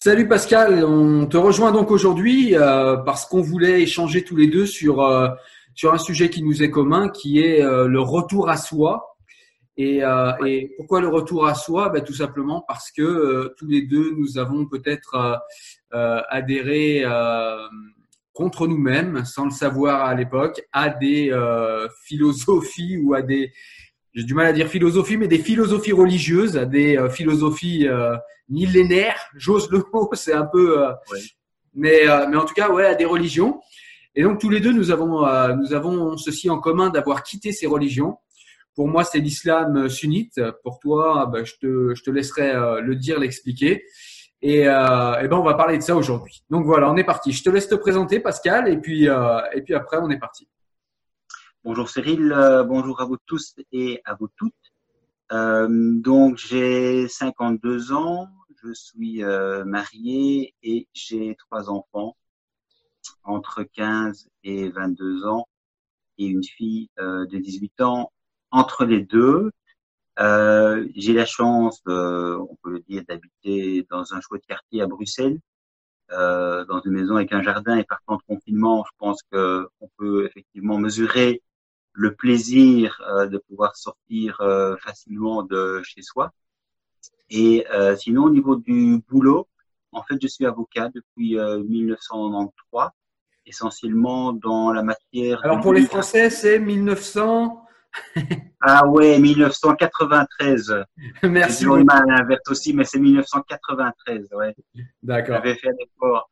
Salut Pascal, on te rejoint donc aujourd'hui euh, parce qu'on voulait échanger tous les deux sur, euh, sur un sujet qui nous est commun, qui est euh, le retour à soi. Et, pourquoi le retour à soi? Ben, Tout simplement parce que tous les deux, nous avons peut-être adhéré contre nous-mêmes, sans le savoir à l'époque, à des philosophies ou à des, j'ai du mal à dire philosophie, mais des philosophies religieuses, des euh, philosophies euh, millénaires. J'ose le mot, c'est un peu, euh, mais mais en tout cas, ouais, à des religions. Et donc tous les deux, nous avons nous avons ceci en commun d'avoir quitté ces religions. Pour moi, c'est l'islam sunnite. Pour toi, ben, je te je te laisserai le dire, l'expliquer. Et, euh, et ben on va parler de ça aujourd'hui. Donc voilà, on est parti. Je te laisse te présenter, Pascal, et puis euh, et puis après on est parti. Bonjour Cyril, euh, bonjour à vous tous et à vous toutes. Euh, donc j'ai 52 ans, je suis euh, marié et j'ai trois enfants entre 15 et 22 ans et une fille euh, de 18 ans entre les deux. Euh, j'ai la chance, on peut le dire, d'habiter dans un chouette quartier à Bruxelles, dans une maison avec un jardin et par temps de confinement, je pense que on peut effectivement mesurer le plaisir euh, de pouvoir sortir euh, facilement de chez soi. Et euh, sinon, au niveau du boulot, en fait, je suis avocat depuis euh, 1993, essentiellement dans la matière. Alors pour les. Français, c'est 1900. Ah ouais, 1993. J'ai Merci le mal à l'inverse aussi, mais c'est 1993. Ouais, D'accord. j'avais fait un effort.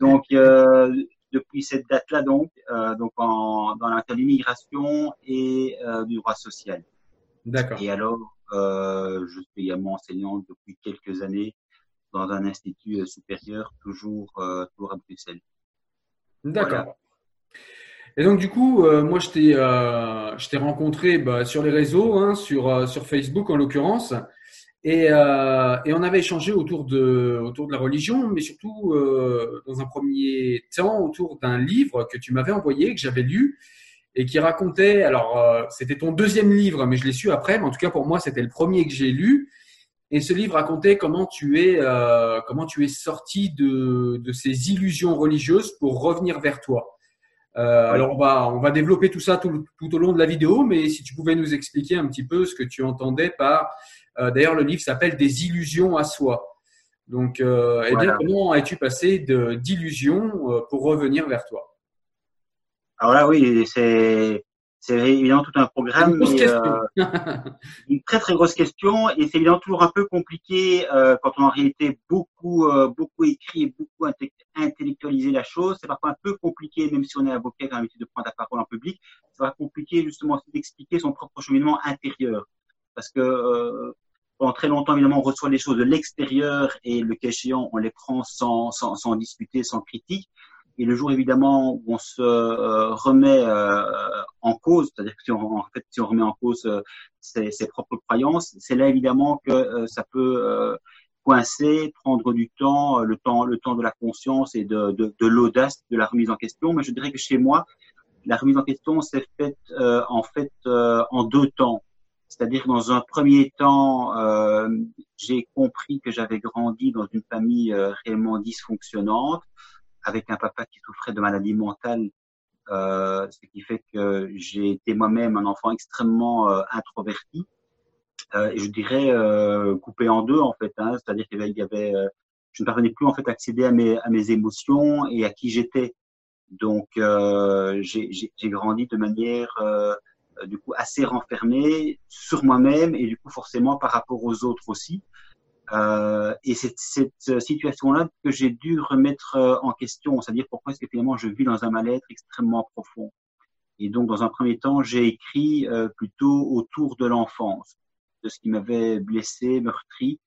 Donc, euh, depuis cette date-là, donc, euh, donc en, dans la l'immigration et euh, du droit social. D'accord. Et alors, euh, je suis également enseignant depuis quelques années dans un institut supérieur, toujours, toujours à Bruxelles. D'accord. Voilà. Et donc du coup, euh, moi je t'ai euh, rencontré bah, sur les réseaux, hein, sur euh, sur Facebook en l'occurrence, et euh, et on avait échangé autour de autour de la religion, mais surtout euh, dans un premier temps autour d'un livre que tu m'avais envoyé, que j'avais lu et qui racontait. Alors euh, c'était ton deuxième livre, mais je l'ai su après. Mais en tout cas pour moi c'était le premier que j'ai lu. Et ce livre racontait comment tu es comment tu es sorti de de ces illusions religieuses pour revenir vers toi. Euh, alors on va on va développer tout ça tout, tout au long de la vidéo, mais si tu pouvais nous expliquer un petit peu ce que tu entendais par d'ailleurs le livre s'appelle des illusions à soi. Donc euh, eh bien Voilà. comment es-tu passé de d'illusions euh, pour revenir vers toi? Alors là, oui, c'est évidemment tout un programme, Une grosse mais, euh, une très très grosse question et c'est évidemment toujours un peu compliqué euh, quand on a en réalité beaucoup euh, beaucoup écrit et beaucoup inte- intellectualisé la chose. C'est parfois un peu compliqué, même si on est avocat, quand l'habitude de prendre la parole en public, c'est compliqué justement d'expliquer son propre cheminement intérieur. Parce que euh, pendant très longtemps, évidemment, on reçoit les choses de l'extérieur et le cas on les prend sans, sans, sans discuter, sans critique. Et le jour évidemment où on se euh, remet euh, en cause, c'est-à-dire que si on, en fait, si on remet en cause euh, ses, ses, propres croyances, c'est là évidemment que ça peut coincer, prendre du temps, le temps, le temps de la conscience et de, de, de l'audace de la remise en question. Mais je dirais que chez moi, la remise en question s'est faite en fait en deux temps. C'est-à-dire dans un premier temps, j'ai compris que j'avais grandi dans une famille réellement dysfonctionnante avec un papa qui souffrait de maladie mentale, euh, ce qui fait que j'ai été moi-même un enfant extrêmement euh, introverti euh, et je dirais euh, coupé en deux en fait. Hein, C'est-à-dire qu'il y avait, euh, je ne parvenais plus en fait à accéder à mes, à mes émotions et à qui j'étais. Donc j'ai grandi de manière du coup assez renfermée sur moi-même et du coup forcément par rapport aux autres aussi. Euh, et c'est cette situation-là que j'ai dû remettre euh, en question, c'est-à-dire pourquoi est-ce que finalement je vis dans un mal-être extrêmement profond? Et donc, dans un premier temps, j'ai écrit euh, plutôt autour de l'enfance, de ce qui m'avait blessé, meurtri,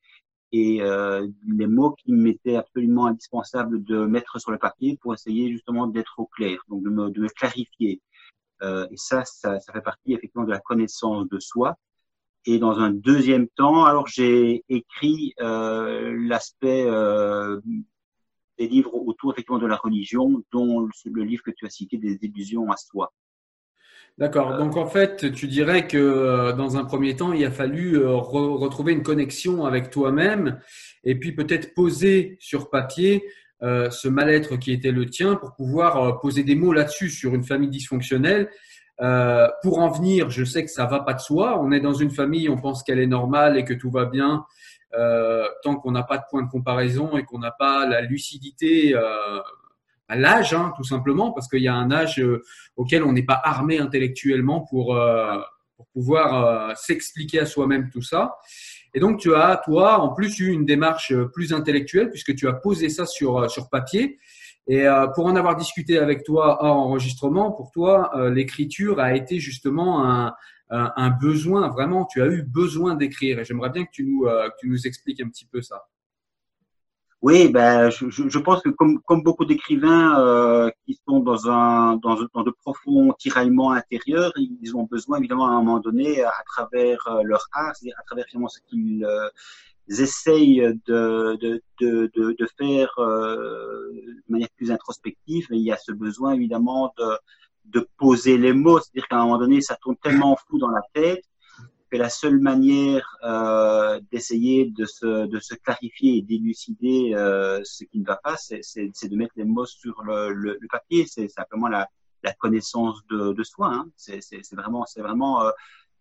et euh, les mots qui m'étaient absolument indispensables de mettre sur le papier pour essayer justement d'être au clair, donc de me clarifier. Euh, et ça, ça, fait partie effectivement de la connaissance de soi. Et dans un deuxième temps, alors j'ai écrit euh, l'aspect euh, des livres autour effectivement de la religion, dont le, livre que tu as cité, des illusions à soi. D'accord. Donc en fait, tu dirais que dans un premier temps, il a fallu re retrouver une connexion avec toi-même et puis peut-être poser sur papier euh, ce mal-être qui était le tien pour pouvoir euh, poser des mots là-dessus sur une famille dysfonctionnelle euh, pour en venir, je sais que ça va pas de soi. On est dans une famille, on pense qu'elle est normale et que tout va bien euh, tant qu'on n'a pas de point de comparaison et qu'on n'a pas la lucidité à l'âge, hein, tout simplement, parce qu'il y a un âge auquel on n'est pas armé intellectuellement pour, pour pouvoir s'expliquer à soi-même tout ça. Et donc, tu as, toi, en plus, eu une démarche plus intellectuelle puisque tu as posé ça sur, sur papier. Et euh, pour en avoir discuté avec toi en enregistrement, pour toi, euh, l'écriture a été justement un, un, besoin, vraiment, tu as eu besoin d'écrire. Et j'aimerais bien que tu, nous, euh, que tu nous expliques un petit peu ça. Oui, ben, je, je pense que comme, comme beaucoup d'écrivains euh, qui sont dans, un, dans, dans, de profonds tiraillements intérieurs, ils ont besoin évidemment à un moment donné, à travers leur art, c'est-à-dire à travers finalement ce qu'ils essayent de, de, de, de, de faire euh, de manière plus introspective, mais il y a ce besoin évidemment de, de poser les mots, c'est-à-dire qu'à un moment donné, ça tourne tellement fou dans la tête que la seule manière euh, d'essayer de se, de se clarifier et d'élucider euh, ce qui ne va pas, c'est de mettre les mots sur le, le, le papier. C'est simplement la, la connaissance de, de soi. Hein. C'est vraiment, c'est vraiment, euh,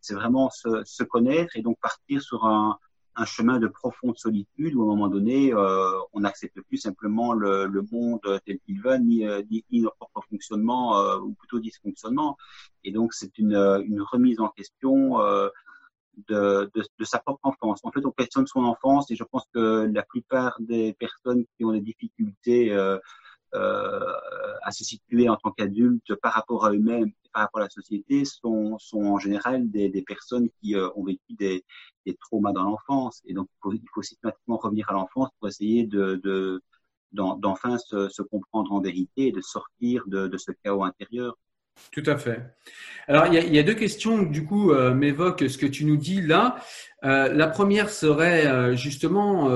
c'est vraiment se, se connaître et donc partir sur un, un chemin de profonde solitude où à un moment donné, euh, on n'accepte plus simplement le, le monde tel qu'il va, ni, euh, ni, ni, notre propre fonctionnement, euh, ou plutôt dysfonctionnement. Et donc, c'est une, une, remise en question euh, de, de, de, sa propre enfance. En fait, on questionne son enfance et je pense que la plupart des personnes qui ont des difficultés euh, à se situer en tant qu'adultes par rapport à eux-mêmes par rapport à la société sont, sont en général des, des personnes qui ont vécu des, des traumas dans l'enfance. Et donc, il faut, il faut, systématiquement revenir à l'enfance pour essayer de, de d'enfin se, se, comprendre en vérité et de sortir de, de, ce chaos intérieur. Tout à fait. Alors, il y a, deux questions, du coup, euh, m'évoquent ce que tu nous dis là. Euh, la première serait euh, justement,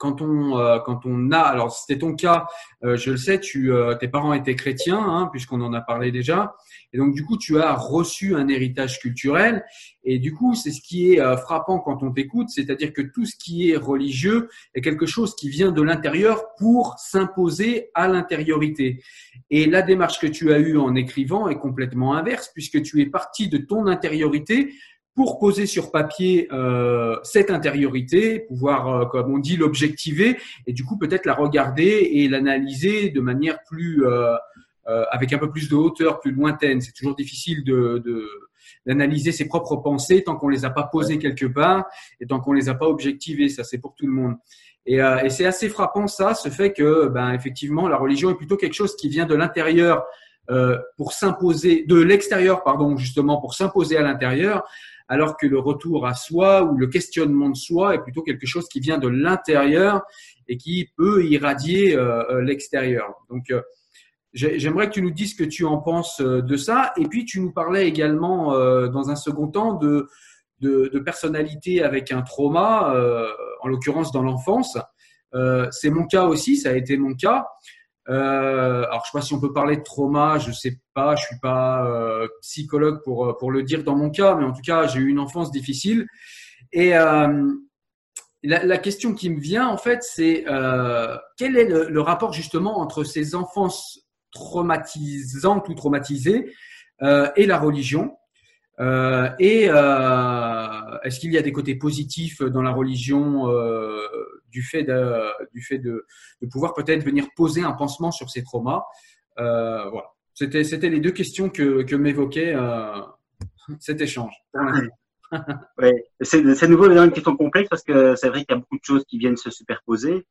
quand on euh, quand on a alors c'était ton cas euh, je le sais tu euh, tes parents étaient chrétiens hein, puisqu'on en a parlé déjà. Et donc du coup tu as reçu un héritage culturel. Et du coup c'est ce qui est frappant quand on t'écoute c'est-à-dire que tout ce qui est religieux est quelque chose qui vient de l'intérieur pour s'imposer à l'intériorité. Et la démarche que tu as eue en écrivant est complètement inverse puisque tu es parti de ton intériorité pour poser sur papier euh, cette intériorité, pouvoir, euh, comme on dit, l'objectiver et du coup peut-être la regarder et l'analyser de manière plus, euh, avec un peu plus de hauteur, plus lointaine. C'est toujours difficile de, d'analyser ses propres pensées tant qu'on les a pas posées quelque part et tant qu'on les a pas objectivées. Ça, c'est pour tout le monde. Et, et c'est assez frappant ça, ce fait que, ben, effectivement, la religion est plutôt quelque chose qui vient de l'intérieur euh, pour s'imposer, de l'extérieur, pardon, justement, pour s'imposer à l'intérieur, alors que le retour à soi ou le questionnement de soi est plutôt quelque chose qui vient de l'intérieur et qui peut irradier l'extérieur. Donc, J'aimerais que tu nous dises ce que tu en penses de ça. Et puis, tu nous parlais également, dans un second temps, de, de, de personnalité avec un trauma, en l'occurrence dans l'enfance. Euh, c'est mon cas aussi, ça a été mon cas. Euh, alors, je sais pas si on peut parler de trauma, je sais pas, je suis pas euh, psychologue pour pour le dire dans mon cas, mais en tout cas, j'ai eu une enfance difficile. Et euh, la, question qui me vient en fait, c'est euh, quel est le, le, rapport justement entre ces enfances traumatisantes ou traumatisées et la religion? Euh, et euh, est-ce qu'il y a des côtés positifs dans la religion euh, du fait de, du fait de, de pouvoir peut-être venir poser un pansement sur ces traumas Voilà. C'était, c'était les deux questions que, que m'évoquait cet échange. oui, c'est, c'est nouveau une question complexe parce que c'est vrai qu'il y a beaucoup de choses qui viennent se superposer.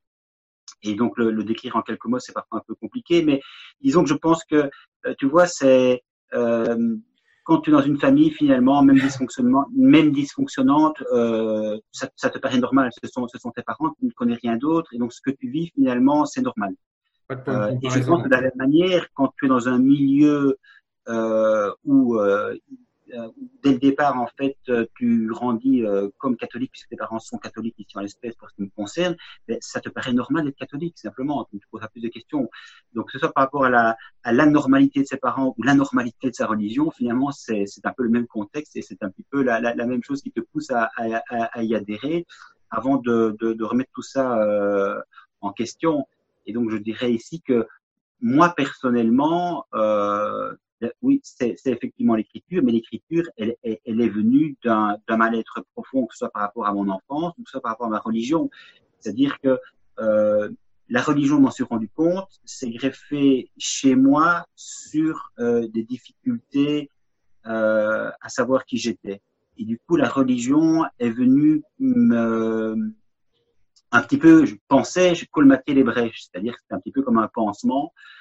Et donc, le, le décrire en quelques mots, c'est parfois un peu compliqué. Mais disons que je pense que, tu vois, c'est euh, quand tu es dans une famille, finalement, même dysfonctionnement, même dysfonctionnante, euh, ça, ça, te paraît normal. Ce sont, ce sont tes parents, tu ne connais rien d'autre, et donc ce que tu vis, finalement, c'est normal. Euh, et je pense que de la même manière, quand tu es dans un milieu euh, où dès le départ, en fait, euh, tu grandis euh, comme catholique, puisque tes parents sont catholiques ici en l'espèce pour ce qui me concerne, mais ça te paraît normal d'être catholique, simplement. Tu te poses plus de questions. Donc, que ce soit par rapport à la, à l'anormalité de ses parents ou l'anormalité de sa religion, finalement, c'est, un peu le même contexte et c'est un petit peu la, même chose qui te pousse à, y adhérer avant de, remettre tout ça euh, en question. Et donc, je dirais ici que moi, personnellement, euh, euh, oui, c'est effectivement l'écriture, mais l'écriture, elle, elle, est venue d'un mal-être profond, que ce soit par rapport à mon enfance, que ce soit par rapport à ma religion. C'est-à-dire que euh, la religion, m'en suis rendu compte, s'est greffée chez moi sur euh, des difficultés euh, à savoir qui j'étais. Et du coup, la religion est venue me, un petit peu, je pensais, je colmatais les brèches, c'est-à-dire que c'est un petit peu comme un pansement euh,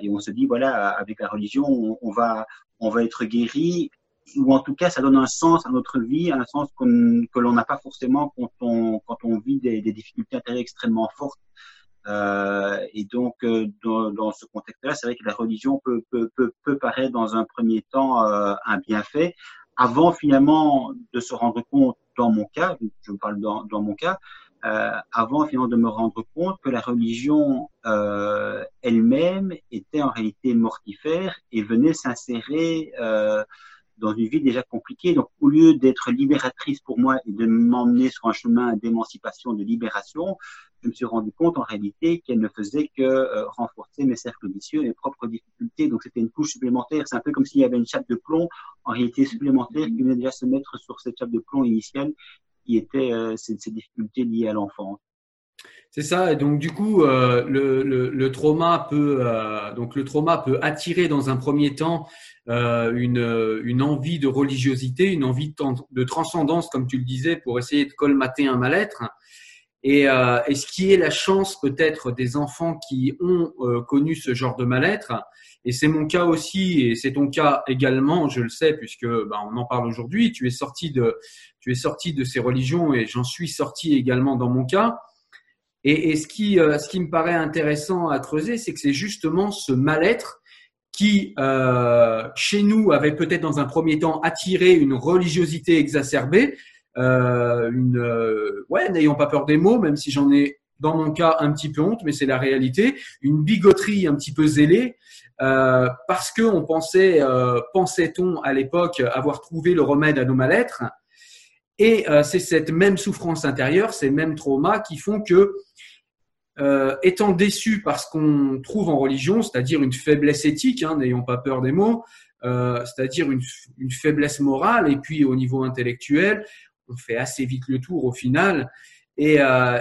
et on se dit voilà avec la religion on, va on va être guéri ou en tout cas ça donne un sens à notre vie, un sens que l'on n'a pas forcément quand on quand on vit des, difficultés intérieures extrêmement fortes. Euh, et donc euh, dans, ce contexte-là, c'est vrai que la religion peut, peut, peut, paraître dans un premier temps euh, un bienfait, avant finalement de se rendre compte, dans mon cas, je parle dans mon cas, euh, avant finalement de me rendre compte que la religion euh, elle-même était en réalité mortifère et venait s'insérer euh, dans une vie déjà compliquée. Donc, au lieu d'être libératrice pour moi et de m'emmener sur un chemin d'émancipation, de libération, je me suis rendu compte en réalité qu'elle ne faisait que euh, renforcer mes cercles vicieux, mes propres difficultés. Donc, c'était une couche supplémentaire. C'est un peu comme s'il y avait une chape de plomb en réalité supplémentaire qui venait déjà se mettre sur cette chape de plomb initiale étaient euh, ces, difficultés liées à l'enfant. C'est ça. Et donc du coup, euh, le, le, trauma peut euh, donc le trauma peut attirer dans un premier temps une, une envie de religiosité, une envie de, transcendance, comme tu le disais, pour essayer de colmater un mal-être. Et, et, ce qui est la chance peut-être des enfants qui ont connu ce genre de mal-être, et c'est mon cas aussi, et c'est ton cas également, je le sais, puisque bah, on en parle aujourd'hui. Tu es sorti de, tu es sorti de ces religions, et j'en suis sorti également dans mon cas. Et, et ce qui, euh, ce qui me paraît intéressant à creuser, c'est que c'est justement ce mal-être qui, euh, chez nous, avait peut-être dans un premier temps attiré une religiosité exacerbée, euh, une, euh, ouais, n'ayons pas peur des mots, même si j'en ai dans mon cas un petit peu honte, mais c'est la réalité, une bigoterie un petit peu zélée, euh, parce que on pensait, euh, pensait-on à l'époque avoir trouvé le remède à nos mal-être, et euh, c'est cette même souffrance intérieure, ces mêmes traumas qui font que, euh, étant déçu par ce qu'on trouve en religion, c'est-à-dire une faiblesse éthique, hein, n'ayons pas peur des mots, euh, c'est-à-dire une, faiblesse morale, et puis au niveau intellectuel, on fait assez vite le tour au final, et,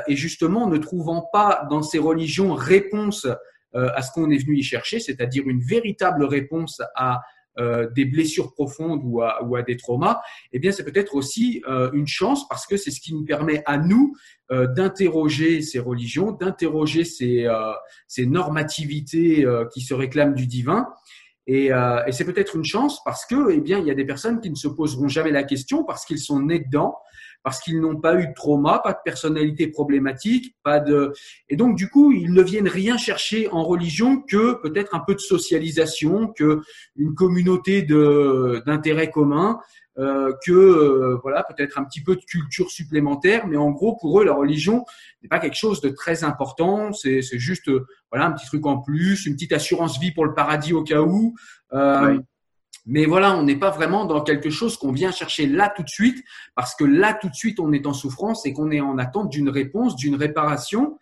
justement, ne trouvant pas dans ces religions réponse à ce qu'on est venu y chercher, c'est-à-dire une véritable réponse à des blessures profondes ou à, des traumas, eh bien, c'est peut-être aussi euh, une chance parce que c'est ce qui nous permet à nous euh, d'interroger ces religions, d'interroger ces, normativités qui se réclament du divin. Et, euh, et c'est peut-être une chance parce que, eh bien, il y a des personnes qui ne se poseront jamais la question parce qu'ils sont nés dedans, parce qu'ils n'ont pas eu de trauma, pas de personnalité problématique, pas de, et donc du coup, ils ne viennent rien chercher en religion que peut-être un peu de socialisation, que une communauté de d'intérêts communs, euh, que euh, voilà peut-être un petit peu de culture supplémentaire, mais en gros pour eux la religion n'est pas quelque chose de très important, c'est juste euh, voilà un petit truc en plus, une petite assurance vie pour le paradis au cas où. Mais voilà, on n'est pas vraiment dans quelque chose qu'on vient chercher là tout de suite, parce que là tout de suite on est en souffrance et qu'on est en attente d'une réponse, d'une réparation.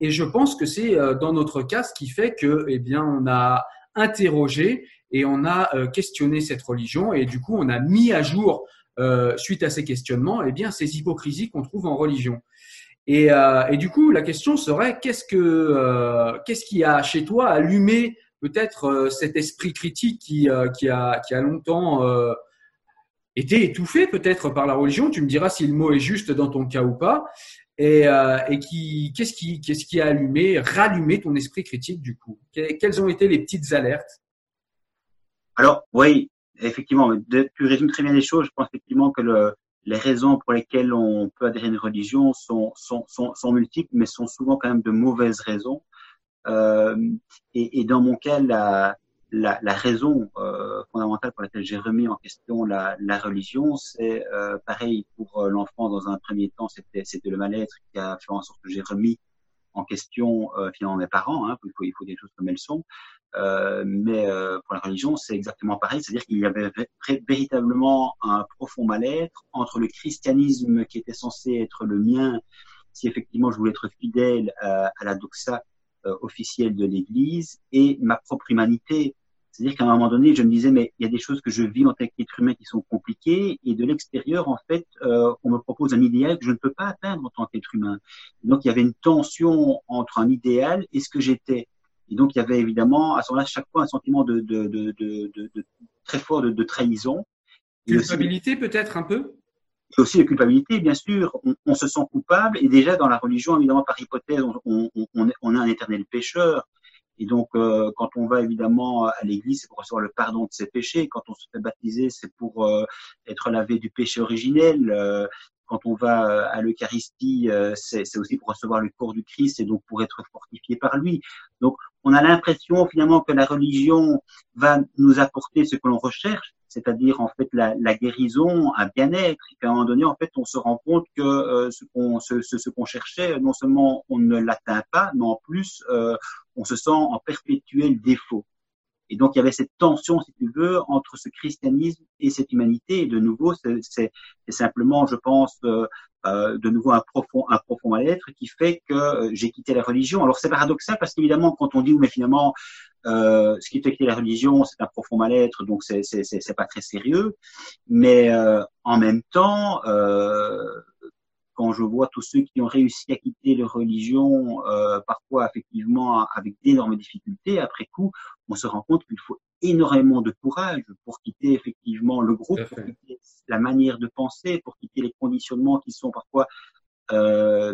Et je pense que c'est dans notre cas ce qui fait que, eh bien, on a interrogé et on a euh, questionné cette religion et du coup on a mis à jour euh, suite à ces questionnements eh bien ces hypocrisies qu'on trouve en religion. Et, euh, et, du coup la question serait qu'est-ce que qu'est-ce qui a chez toi allumé peut-être cet esprit critique qui, qui, a, longtemps été étouffé peut-être par la religion. Tu me diras si le mot est juste dans ton cas ou pas. Et, qui, qu'est-ce qui, qu'est-ce qui a allumé, rallumé ton esprit critique du coup? Quelles ont été les petites alertes? Alors, oui, effectivement, tu résumes très bien les choses. Je pense effectivement que le, les raisons pour lesquelles on peut adhérer à une religion sont, sont multiples, mais sont souvent quand même de mauvaises raisons. Euh, et, et, dans mon cas, la, la, la raison euh, fondamentale pour laquelle j'ai remis en question la, la religion, c'est euh, pareil pour l'enfant dans un premier temps, c'était le mal-être qui a fait en sorte que j'ai remis en question euh, finalement mes parents. Hein, il faut il faut des choses comme elles sont. Euh, mais euh, pour la religion, c'est exactement pareil, c'est-à-dire qu'il y avait véritablement un profond mal-être entre le christianisme qui était censé être le mien, si effectivement je voulais être fidèle à, la doxa officielle de l'Église, et ma propre humanité. C'est-à-dire qu'à un moment donné, je me disais, mais il y a des choses que je vis en tant qu'être humain qui sont compliquées, et de l'extérieur, en fait, euh, on me propose un idéal que je ne peux pas atteindre en tant qu'être humain. donc, il y avait une tension entre un idéal et ce que j'étais. Et donc, il y avait évidemment, à ce moment-là, chaque fois, un sentiment de, de, de, de très fort de, trahison. Culpabilité peut-être un peu? Et aussi la culpabilité, bien sûr, on, on, se sent coupable, et déjà dans la religion, évidemment, par hypothèse, on, on, on, est un éternel pécheur, et donc, euh, quand on va évidemment à l'église, c'est pour recevoir le pardon de ses péchés. Quand on se fait baptiser, c'est pour euh, être lavé du péché originel. Euh, quand on va à l'Eucharistie, c'est aussi pour recevoir le corps du Christ et donc pour être fortifié par lui. Donc, on a l'impression finalement que la religion va nous apporter ce que l'on recherche, c'est-à-dire en fait la, la guérison, un bien-être. Et qu'à un moment donné, en fait, on se rend compte que euh, ce qu'on ce, ce, qu'on cherchait, non seulement on ne l'atteint pas, mais en plus euh, on se sent en perpétuel défaut. Et donc, il y avait cette tension, si tu veux, entre ce christianisme et cette humanité. Et de nouveau, c'est simplement, je pense, euh, euh, de nouveau un profond, un profond mal-être qui fait que euh, j'ai quitté la religion. Alors, c'est paradoxal parce qu'évidemment, quand on dit, mais finalement, euh, ce qui fait quitter la religion, c'est un profond mal-être, donc c'est pas très sérieux. Mais euh, en même temps, quand je vois tous ceux qui ont réussi à quitter leur religion, euh, parfois effectivement avec d'énormes difficultés, après coup, on se rend compte qu'il faut énormément de courage pour quitter effectivement le groupe, pour quitter la manière de penser, pour quitter les conditionnements qui sont parfois euh,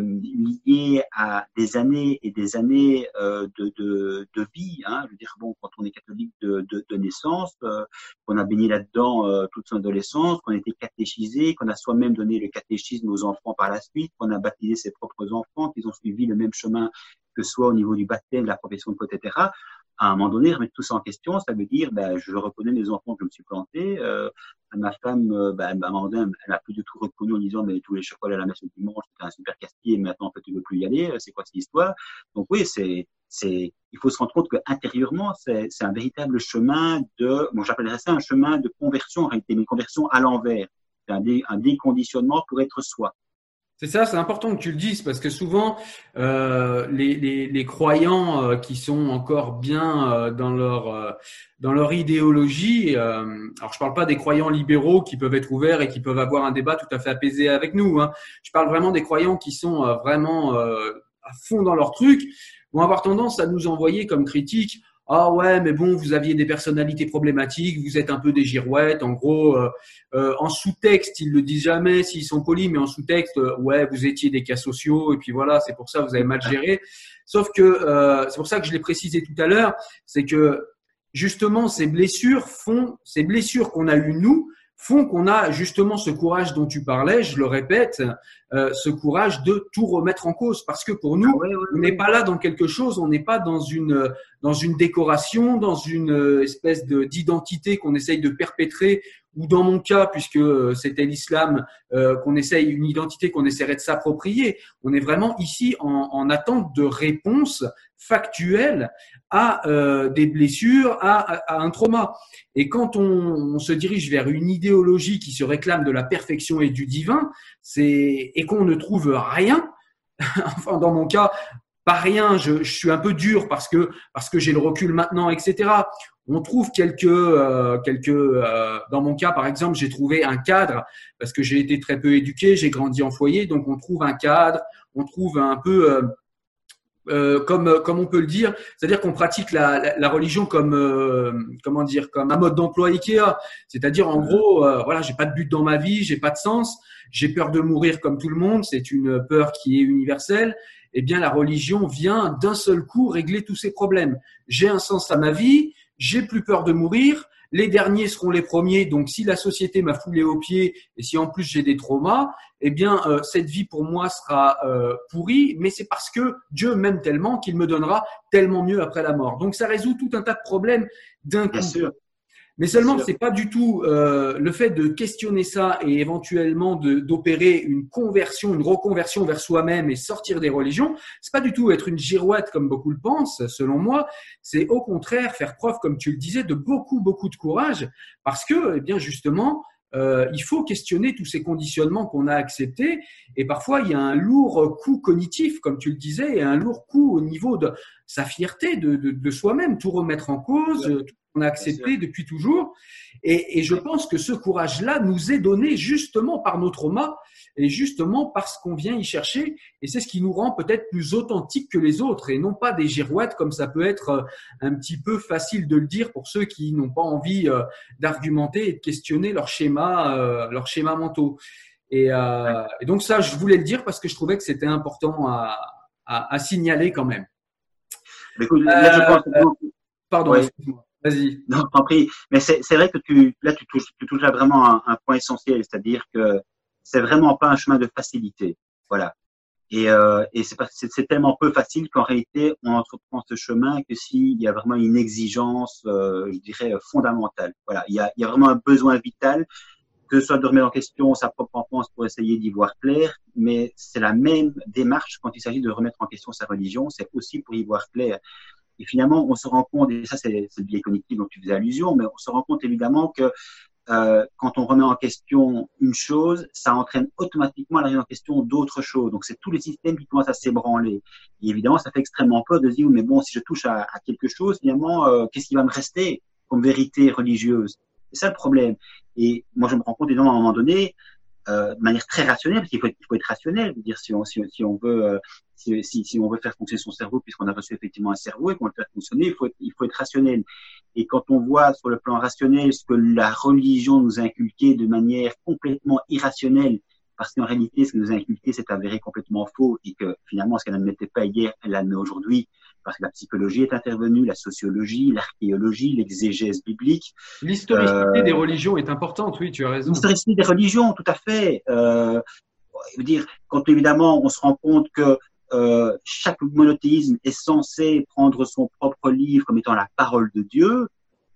lié à des années et des années euh, de, de, de, vie. Hein. Je veux dire, bon, quand on est catholique de, de, naissance, euh, qu'on a baigné là-dedans euh, toute son adolescence, qu'on a été catéchisé, qu'on a soi-même donné le catéchisme aux enfants par la suite, qu'on a baptisé ses propres enfants, qu'ils ont suivi le même chemin que soit au niveau du baptême, de la profession de etc à un moment donné, remettre tout ça en question, ça veut dire, ben, je reconnais les enfants que je me suis planté. Euh, ma femme, euh, ben, à un moment donné, elle a plus du tout reconnu en disant, mais tous les chocolats à la messe du dimanche, c'était un super casse-pied, maintenant, en fait, tu veux plus y aller. C'est quoi cette histoire? Donc oui, c'est, c'est, il faut se rendre compte que intérieurement, c'est, c'est un véritable chemin de, bon, j'appellerais ça un chemin de conversion en réalité, une conversion à l'envers, dé, un déconditionnement pour être soi. C'est ça, c'est important que tu le dises parce que souvent euh, les, les, croyants euh, qui sont encore bien euh, dans leur dans leur idéologie, alors je parle pas des croyants libéraux qui peuvent être ouverts et qui peuvent avoir un débat tout à fait apaisé avec nous. Hein. Je parle vraiment des croyants qui sont vraiment à fond dans leur truc, vont avoir tendance à nous envoyer comme critique ah ouais, mais bon, vous aviez des personnalités problématiques, vous êtes un peu des girouettes. En gros, euh, euh, en sous-texte, ils le disent jamais s'ils sont polis, mais en sous-texte, euh, ouais, vous étiez des cas sociaux et puis voilà, c'est pour ça vous avez mal géré. Sauf que c'est pour ça que je l'ai précisé tout à l'heure, c'est que justement, ces blessures font, ces blessures qu'on a eues nous, font qu'on a justement ce courage dont tu parlais, je le répète, euh, ce courage de tout remettre en cause. Parce que pour nous, ah on n'est pas là dans quelque chose, on n'est pas dans une, dans une décoration, dans une euh, espèce d'identité qu'on essaye de perpétrer, ou dans mon cas, puisque euh, c'était l'islam, qu'on essaye une identité qu'on essaierait de s'approprier. On est vraiment ici en, en attente de réponses factuelles à euh, des blessures, à, un trauma. Et quand on, se dirige vers une idéologie qui se réclame de la perfection et du divin, c'est et qu'on ne trouve rien, enfin dans mon cas, pas rien, je, suis un peu dur parce que parce que j'ai le recul maintenant, etc. On trouve quelques euh, quelques euh, dans mon cas par exemple, j'ai trouvé un cadre parce que j'ai été très peu éduqué, j'ai grandi en foyer, donc on trouve un cadre, on trouve un peu euh, comme euh, comme on peut le dire, c'est-à-dire qu'on pratique la, la, religion comme euh, comment dire comme un mode d'emploi Ikea, c'est-à-dire en gros voilà j'ai pas de but dans ma vie, j'ai pas de sens, j'ai peur de mourir comme tout le monde, c'est une peur qui est universelle. Eh bien la religion vient d'un seul coup régler tous ces problèmes. J'ai un sens à ma vie, j'ai plus peur de mourir, les derniers seront les premiers. Donc, si la société m'a foulé aux pieds et si en plus j'ai des traumas, eh bien, euh, cette vie pour moi sera euh, pourrie. Mais c'est parce que Dieu m'aime tellement qu'il me donnera tellement mieux après la mort. Donc, ça résout tout un tas de problèmes d'un coup. Mais seulement, c'est pas du tout euh, le fait de questionner ça et éventuellement d'opérer une conversion, une reconversion vers soi-même et sortir des religions. C'est pas du tout être une girouette comme beaucoup le pensent, selon moi. C'est au contraire faire preuve, comme tu le disais, de beaucoup beaucoup de courage, parce que, eh bien, justement, euh, il faut questionner tous ces conditionnements qu'on a acceptés. Et parfois, il y a un lourd coût cognitif, comme tu le disais, et un lourd coût au niveau de sa fierté de, de, de soi-même, tout remettre en cause, tout on a accepté depuis toujours. Et, je pense que ce courage-là nous est donné justement par nos traumas et justement parce qu'on vient y chercher. Et c'est ce qui nous rend peut-être plus authentiques que les autres et non pas des girouettes comme ça peut être euh, un petit peu facile de le dire pour ceux qui n'ont pas envie euh, d'argumenter et de questionner leur schéma, euh, leur schéma mentaux. Et, donc ça, je voulais le dire parce que je trouvais que c'était important à, signaler quand même. pardon, excuse-moi. Vas-y. Non, t'en prie. Mais c'est vrai que tu, là, tu touches, tu touches vraiment un, un point essentiel, c'est-à-dire que c'est vraiment pas un chemin de facilité. Voilà. Et, euh, c'est tellement peu facile qu'en réalité, on entreprend ce chemin que s'il y a vraiment une exigence, euh, je dirais, fondamentale. Voilà. Il y a, il y a vraiment un besoin vital, que ce soit de remettre en question sa propre enfance pour essayer d'y voir clair, mais c'est la même démarche quand il s'agit de remettre en question sa religion, c'est aussi pour y voir clair. Et finalement, on se rend compte, et ça c'est le biais cognitif dont tu faisais allusion, mais on se rend compte évidemment que euh, quand on remet en question une chose, ça entraîne automatiquement la remise en question d'autres choses. Donc c'est tous les systèmes qui commencent à s'ébranler. Et évidemment, ça fait extrêmement peur de se dire, mais bon, si je touche à, à quelque chose, finalement, euh, qu'est-ce qui va me rester comme vérité religieuse? C'est ça le problème. Et moi, je me rends compte évidemment à un moment donné, euh, de manière très rationnelle, parce qu'il faut, il faut, être rationnel, dire si on, si, on veut euh, si, si, si, on veut faire fonctionner son cerveau, puisqu'on a reçu effectivement un cerveau et qu'on veut le faire fonctionner, il faut, il faut être rationnel. Et quand on voit sur le plan rationnel ce que la religion nous a inculqué de manière complètement irrationnelle, parce qu'en réalité, ce que nous a inculqué s'est avéré complètement faux et que finalement, ce qu'elle n'admettait pas hier, elle l'admet aujourd'hui parce que la psychologie est intervenue, la sociologie, l'archéologie, l'exégèse biblique. L'historicité euh, des religions est importante, oui, tu as raison. L'historicité des religions, tout à fait. Euh, je veux dire, quand évidemment on se rend compte que euh, chaque monothéisme est censé prendre son propre livre comme étant la parole de Dieu,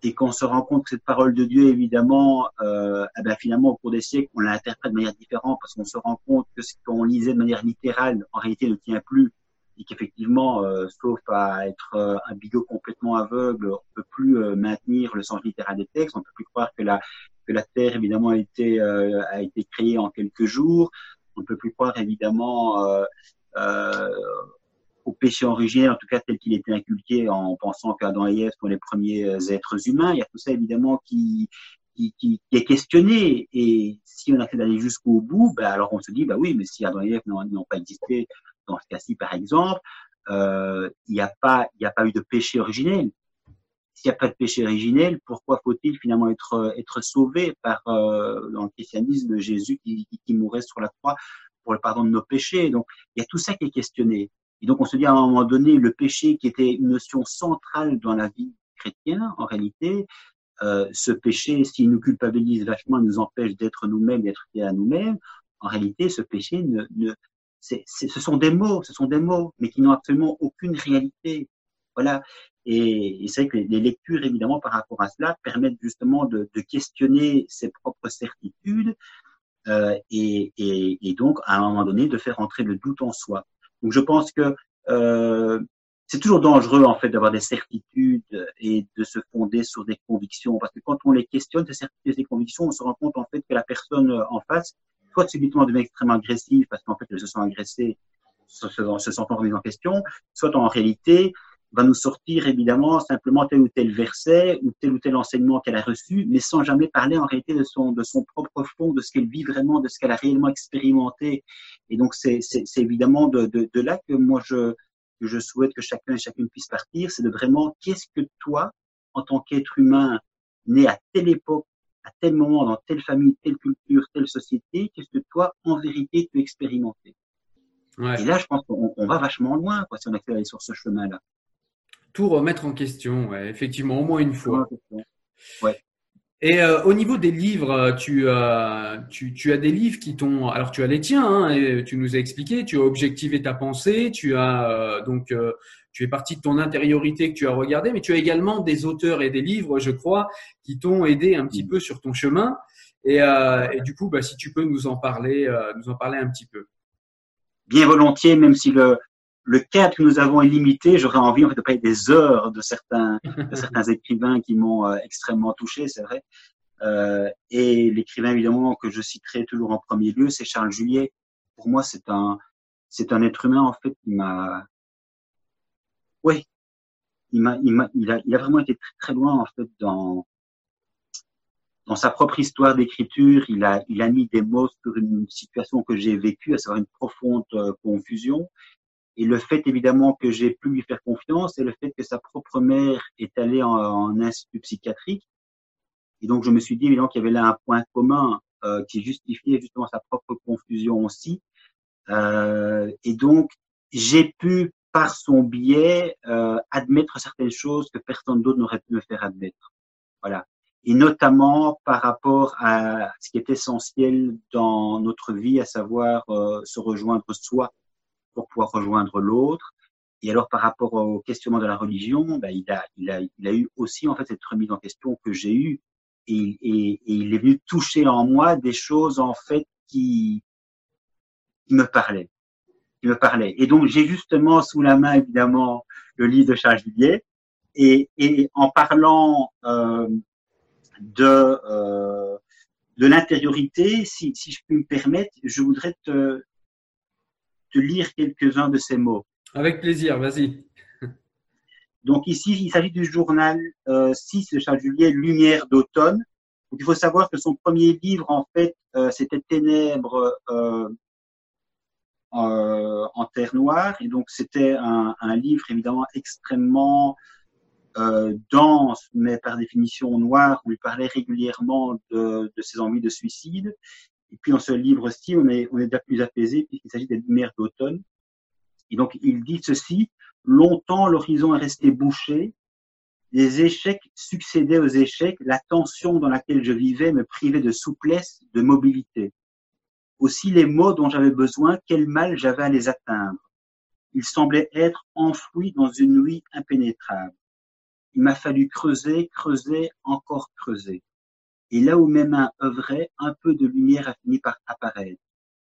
et qu'on se rend compte que cette parole de Dieu, évidemment, euh, eh ben, finalement, au cours des siècles, on l'interprète de manière différente parce qu'on se rend compte que ce qu'on lisait de manière littérale, en réalité, ne tient plus et qu'effectivement, euh, sauf à être euh, un bigot complètement aveugle, on peut plus euh, maintenir le sens littéral des textes. On peut plus croire que la que la Terre évidemment a été a été créée en quelques jours. On ne peut plus croire évidemment au péché originel, en tout cas tel qu'il était inculqué en pensant qu'Adam et Ève sont les premiers êtres humains. Il y a tout ça évidemment qui, qui, qui, est questionné. Et si on a fait d'aller jusqu'au bout, ben alors on se dit, bah oui, mais si Adam et Ève n'ont pas existé dans ce cas-ci, par exemple, euh, il n'y a pas, il n'y a pas eu de péché originel. S'il n'y a pas de péché originel, pourquoi faut-il finalement être être sauvé par euh, dans le christianisme Jésus qui, qui, mourait sur la croix pour le pardon de nos péchés? Donc il y a tout ça qui est questionné. Et donc on se dit à un moment donné, le péché qui était une notion centrale dans la vie chrétien, en réalité, euh, ce péché, s'il nous culpabilise vachement, nous empêche d'être nous-mêmes, d'être fiers à nous-mêmes, en réalité, ce péché, ne, ne ce sont des mots, ce sont des mots, mais qui n'ont absolument aucune réalité. Voilà. Et, c'est vrai que les, lectures, évidemment, par rapport à cela, permettent justement de, de questionner ses propres certitudes euh, et, et, et, donc, à un moment donné, de faire entrer le doute en soi. Donc, je pense que euh, c'est toujours dangereux en fait d'avoir des certitudes et de se fonder sur des convictions. Parce que quand on les questionne ces certitudes et ces convictions on se rend compte en fait que la personne en face soit subitement devient extrêmement agressive parce qu'en fait elle se sent agressée se, se sentant remise en question soit en réalité va nous sortir évidemment simplement tel ou tel verset ou tel ou tel enseignement qu'elle a reçu, mais sans jamais parler en réalité de son, de son propre fond, de ce qu'elle vit vraiment, de ce qu'elle a réellement expérimenté. Et donc c'est évidemment de, de, de, là que moi je, que je souhaite que chacun et chacune puisse partir, c'est de vraiment qu'est-ce que toi, en tant qu'être humain, né à telle époque, à tel moment, dans telle famille, telle culture, telle société, qu'est-ce que toi, en vérité, tu expérimenté? Ouais. Et là, je pense qu'on va vachement loin quoi, si on accélère sur ce chemin-là. Tout remettre en question, ouais, effectivement, au moins une fois. Ouais. Et euh, au niveau des livres, euh, tu, euh, tu, tu, as des livres qui t'ont. Alors, tu as les tiens, hein, et tu nous as expliqué, tu as objectivé ta pensée, tu as donc. tu es parti de ton intériorité que tu as regardé, mais tu as également des auteurs et des livres, je crois, qui t'ont aidé un petit peu sur ton chemin. Et, et du coup, bah, si tu peux nous en parler, nous en parler un petit peu. Bien volontiers, même si le, le cadre que nous avons est limité. J'aurais envie en fait, de parler des heures de certains, de certains écrivains qui m'ont euh, extrêmement touché, c'est vrai. Euh, et l'écrivain évidemment que je citerai toujours en premier lieu, c'est Charles Juillet. Pour moi, c'est un, c'est un être humain en fait qui m'a, oui, il m'a, il m'a, il a, il a vraiment été très, très loin en fait dans, dans sa propre histoire d'écriture. Il a, il a mis des mots sur une situation que j'ai vécue, à savoir une profonde euh, confusion. Et le fait évidemment que j'ai pu lui faire confiance et le fait que sa propre mère est allée en, en institut psychiatrique. Et donc je me suis dit évidemment qu'il y avait là un point commun euh, qui justifiait justement sa propre confusion aussi. Euh, et donc j'ai pu par son biais euh, admettre certaines choses que personne d'autre n'aurait pu me faire admettre. Voilà. Et notamment par rapport à ce qui est essentiel dans notre vie, à savoir se rejoindre soi pour pouvoir rejoindre l'autre. Et alors, par rapport au questionnement de la religion, ben, il, a, il, a, il a eu aussi en fait cette remise en question que j'ai eue, et, et, et, il est venu toucher en moi des choses en fait qui, qui me parlaient, qui me parlaient. Et donc, j'ai justement sous la main évidemment le livre de Charles Villiers, et, et en parlant euh, de euh, de l'intériorité, si, si je puis me permettre, je voudrais te, te lire quelques-uns de ces mots. Avec plaisir, vas-y. Donc ici, il s'agit du journal euh, 6 de Charles Juliet, Lumière d'automne. Il faut savoir que son premier livre, en fait, euh, c'était Ténèbres euh, euh, en terre noire. Et donc c'était un, un, livre évidemment extrêmement dense, mais par définition noir, où il parlait régulièrement de, de ses envies de suicide. Et puis dans ce livre-ci, on est, on est déjà plus apaisé puisqu'il s'agit des lumières d'automne. Et donc il dit ceci, longtemps l'horizon est resté bouché, les échecs succédaient aux échecs, la tension dans laquelle je vivais me privait de souplesse, de mobilité. Aussi les mots dont j'avais besoin, quel mal j'avais à les atteindre. Ils semblaient être enfouis dans une nuit impénétrable. Il m'a fallu creuser, creuser, encore creuser. Et là où mes mains œuvraient, un peu de lumière a fini par apparaître.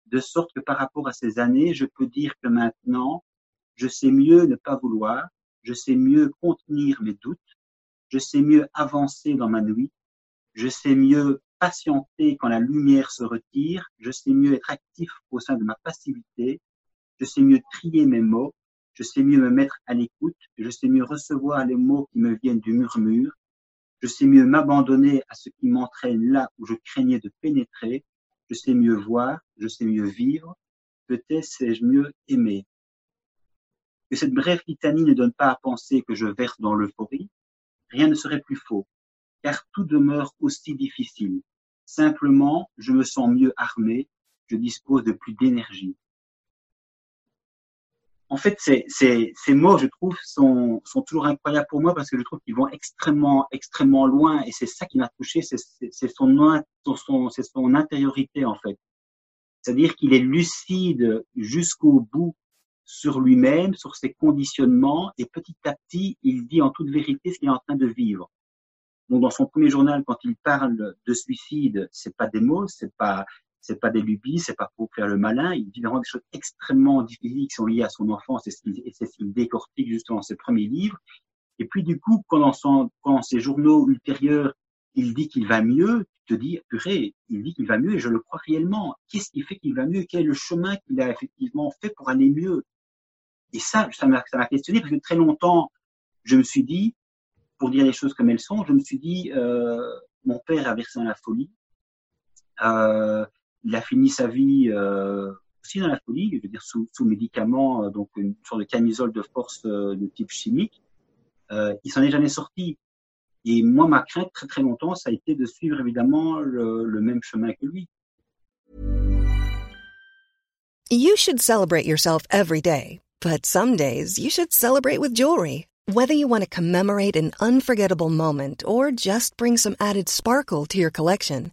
De sorte que par rapport à ces années, je peux dire que maintenant, je sais mieux ne pas vouloir, je sais mieux contenir mes doutes, je sais mieux avancer dans ma nuit, je sais mieux patienter quand la lumière se retire, je sais mieux être actif au sein de ma passivité, je sais mieux trier mes mots, je sais mieux me mettre à l'écoute, je sais mieux recevoir les mots qui me viennent du murmure, je sais mieux m'abandonner à ce qui m'entraîne là où je craignais de pénétrer. Je sais mieux voir, je sais mieux vivre. Peut-être sais-je mieux aimer. Que cette brève litanie ne donne pas à penser que je verse dans l'euphorie, rien ne serait plus faux, car tout demeure aussi difficile. Simplement, je me sens mieux armé, je dispose de plus d'énergie. En fait, ces, mots, je trouve, sont, sont toujours incroyables pour moi parce que je trouve qu'ils vont extrêmement, extrêmement loin et c'est ça qui m'a touché, c'est son, son, son intériorité en fait. C'est-à-dire qu'il est lucide jusqu'au bout sur lui-même, sur ses conditionnements, et petit à petit, il dit en toute vérité ce qu'il est en train de vivre. Donc, dans son premier journal, quand il parle de suicide, c'est pas des mots, c'est pas, c'est pas des lubies, c'est pas pour faire le malin. Il dit vraiment des choses extrêmement difficiles qui sont liées à son enfance et c'est ce qu'il décortique justement dans ses premiers livres. Et puis, du coup, quand dans, ses journaux ultérieurs, il dit qu'il va mieux, tu te dis, purée, il dit qu'il va mieux et je le crois réellement. Qu'est-ce qui fait qu'il va mieux? Quel est le chemin qu'il a effectivement fait pour aller mieux? Et ça, ça m'a questionné parce que très longtemps, je me suis dit, pour dire les choses comme elles sont, je me suis dit, euh, mon père a versé dans la folie. Euh, il a fini sa vie euh, aussi dans la folie, je veux dire sous, médicaments, euh, donc une sorte de camisole de force euh, de type chimique. Il s'en est jamais sorti. Et moi, ma crainte très très longtemps, ça a été de suivre évidemment le, le même chemin que lui. You should celebrate yourself every day, but some days you should celebrate with jewelry. Whether you want to commemorate an unforgettable moment or just bring some added sparkle to your collection,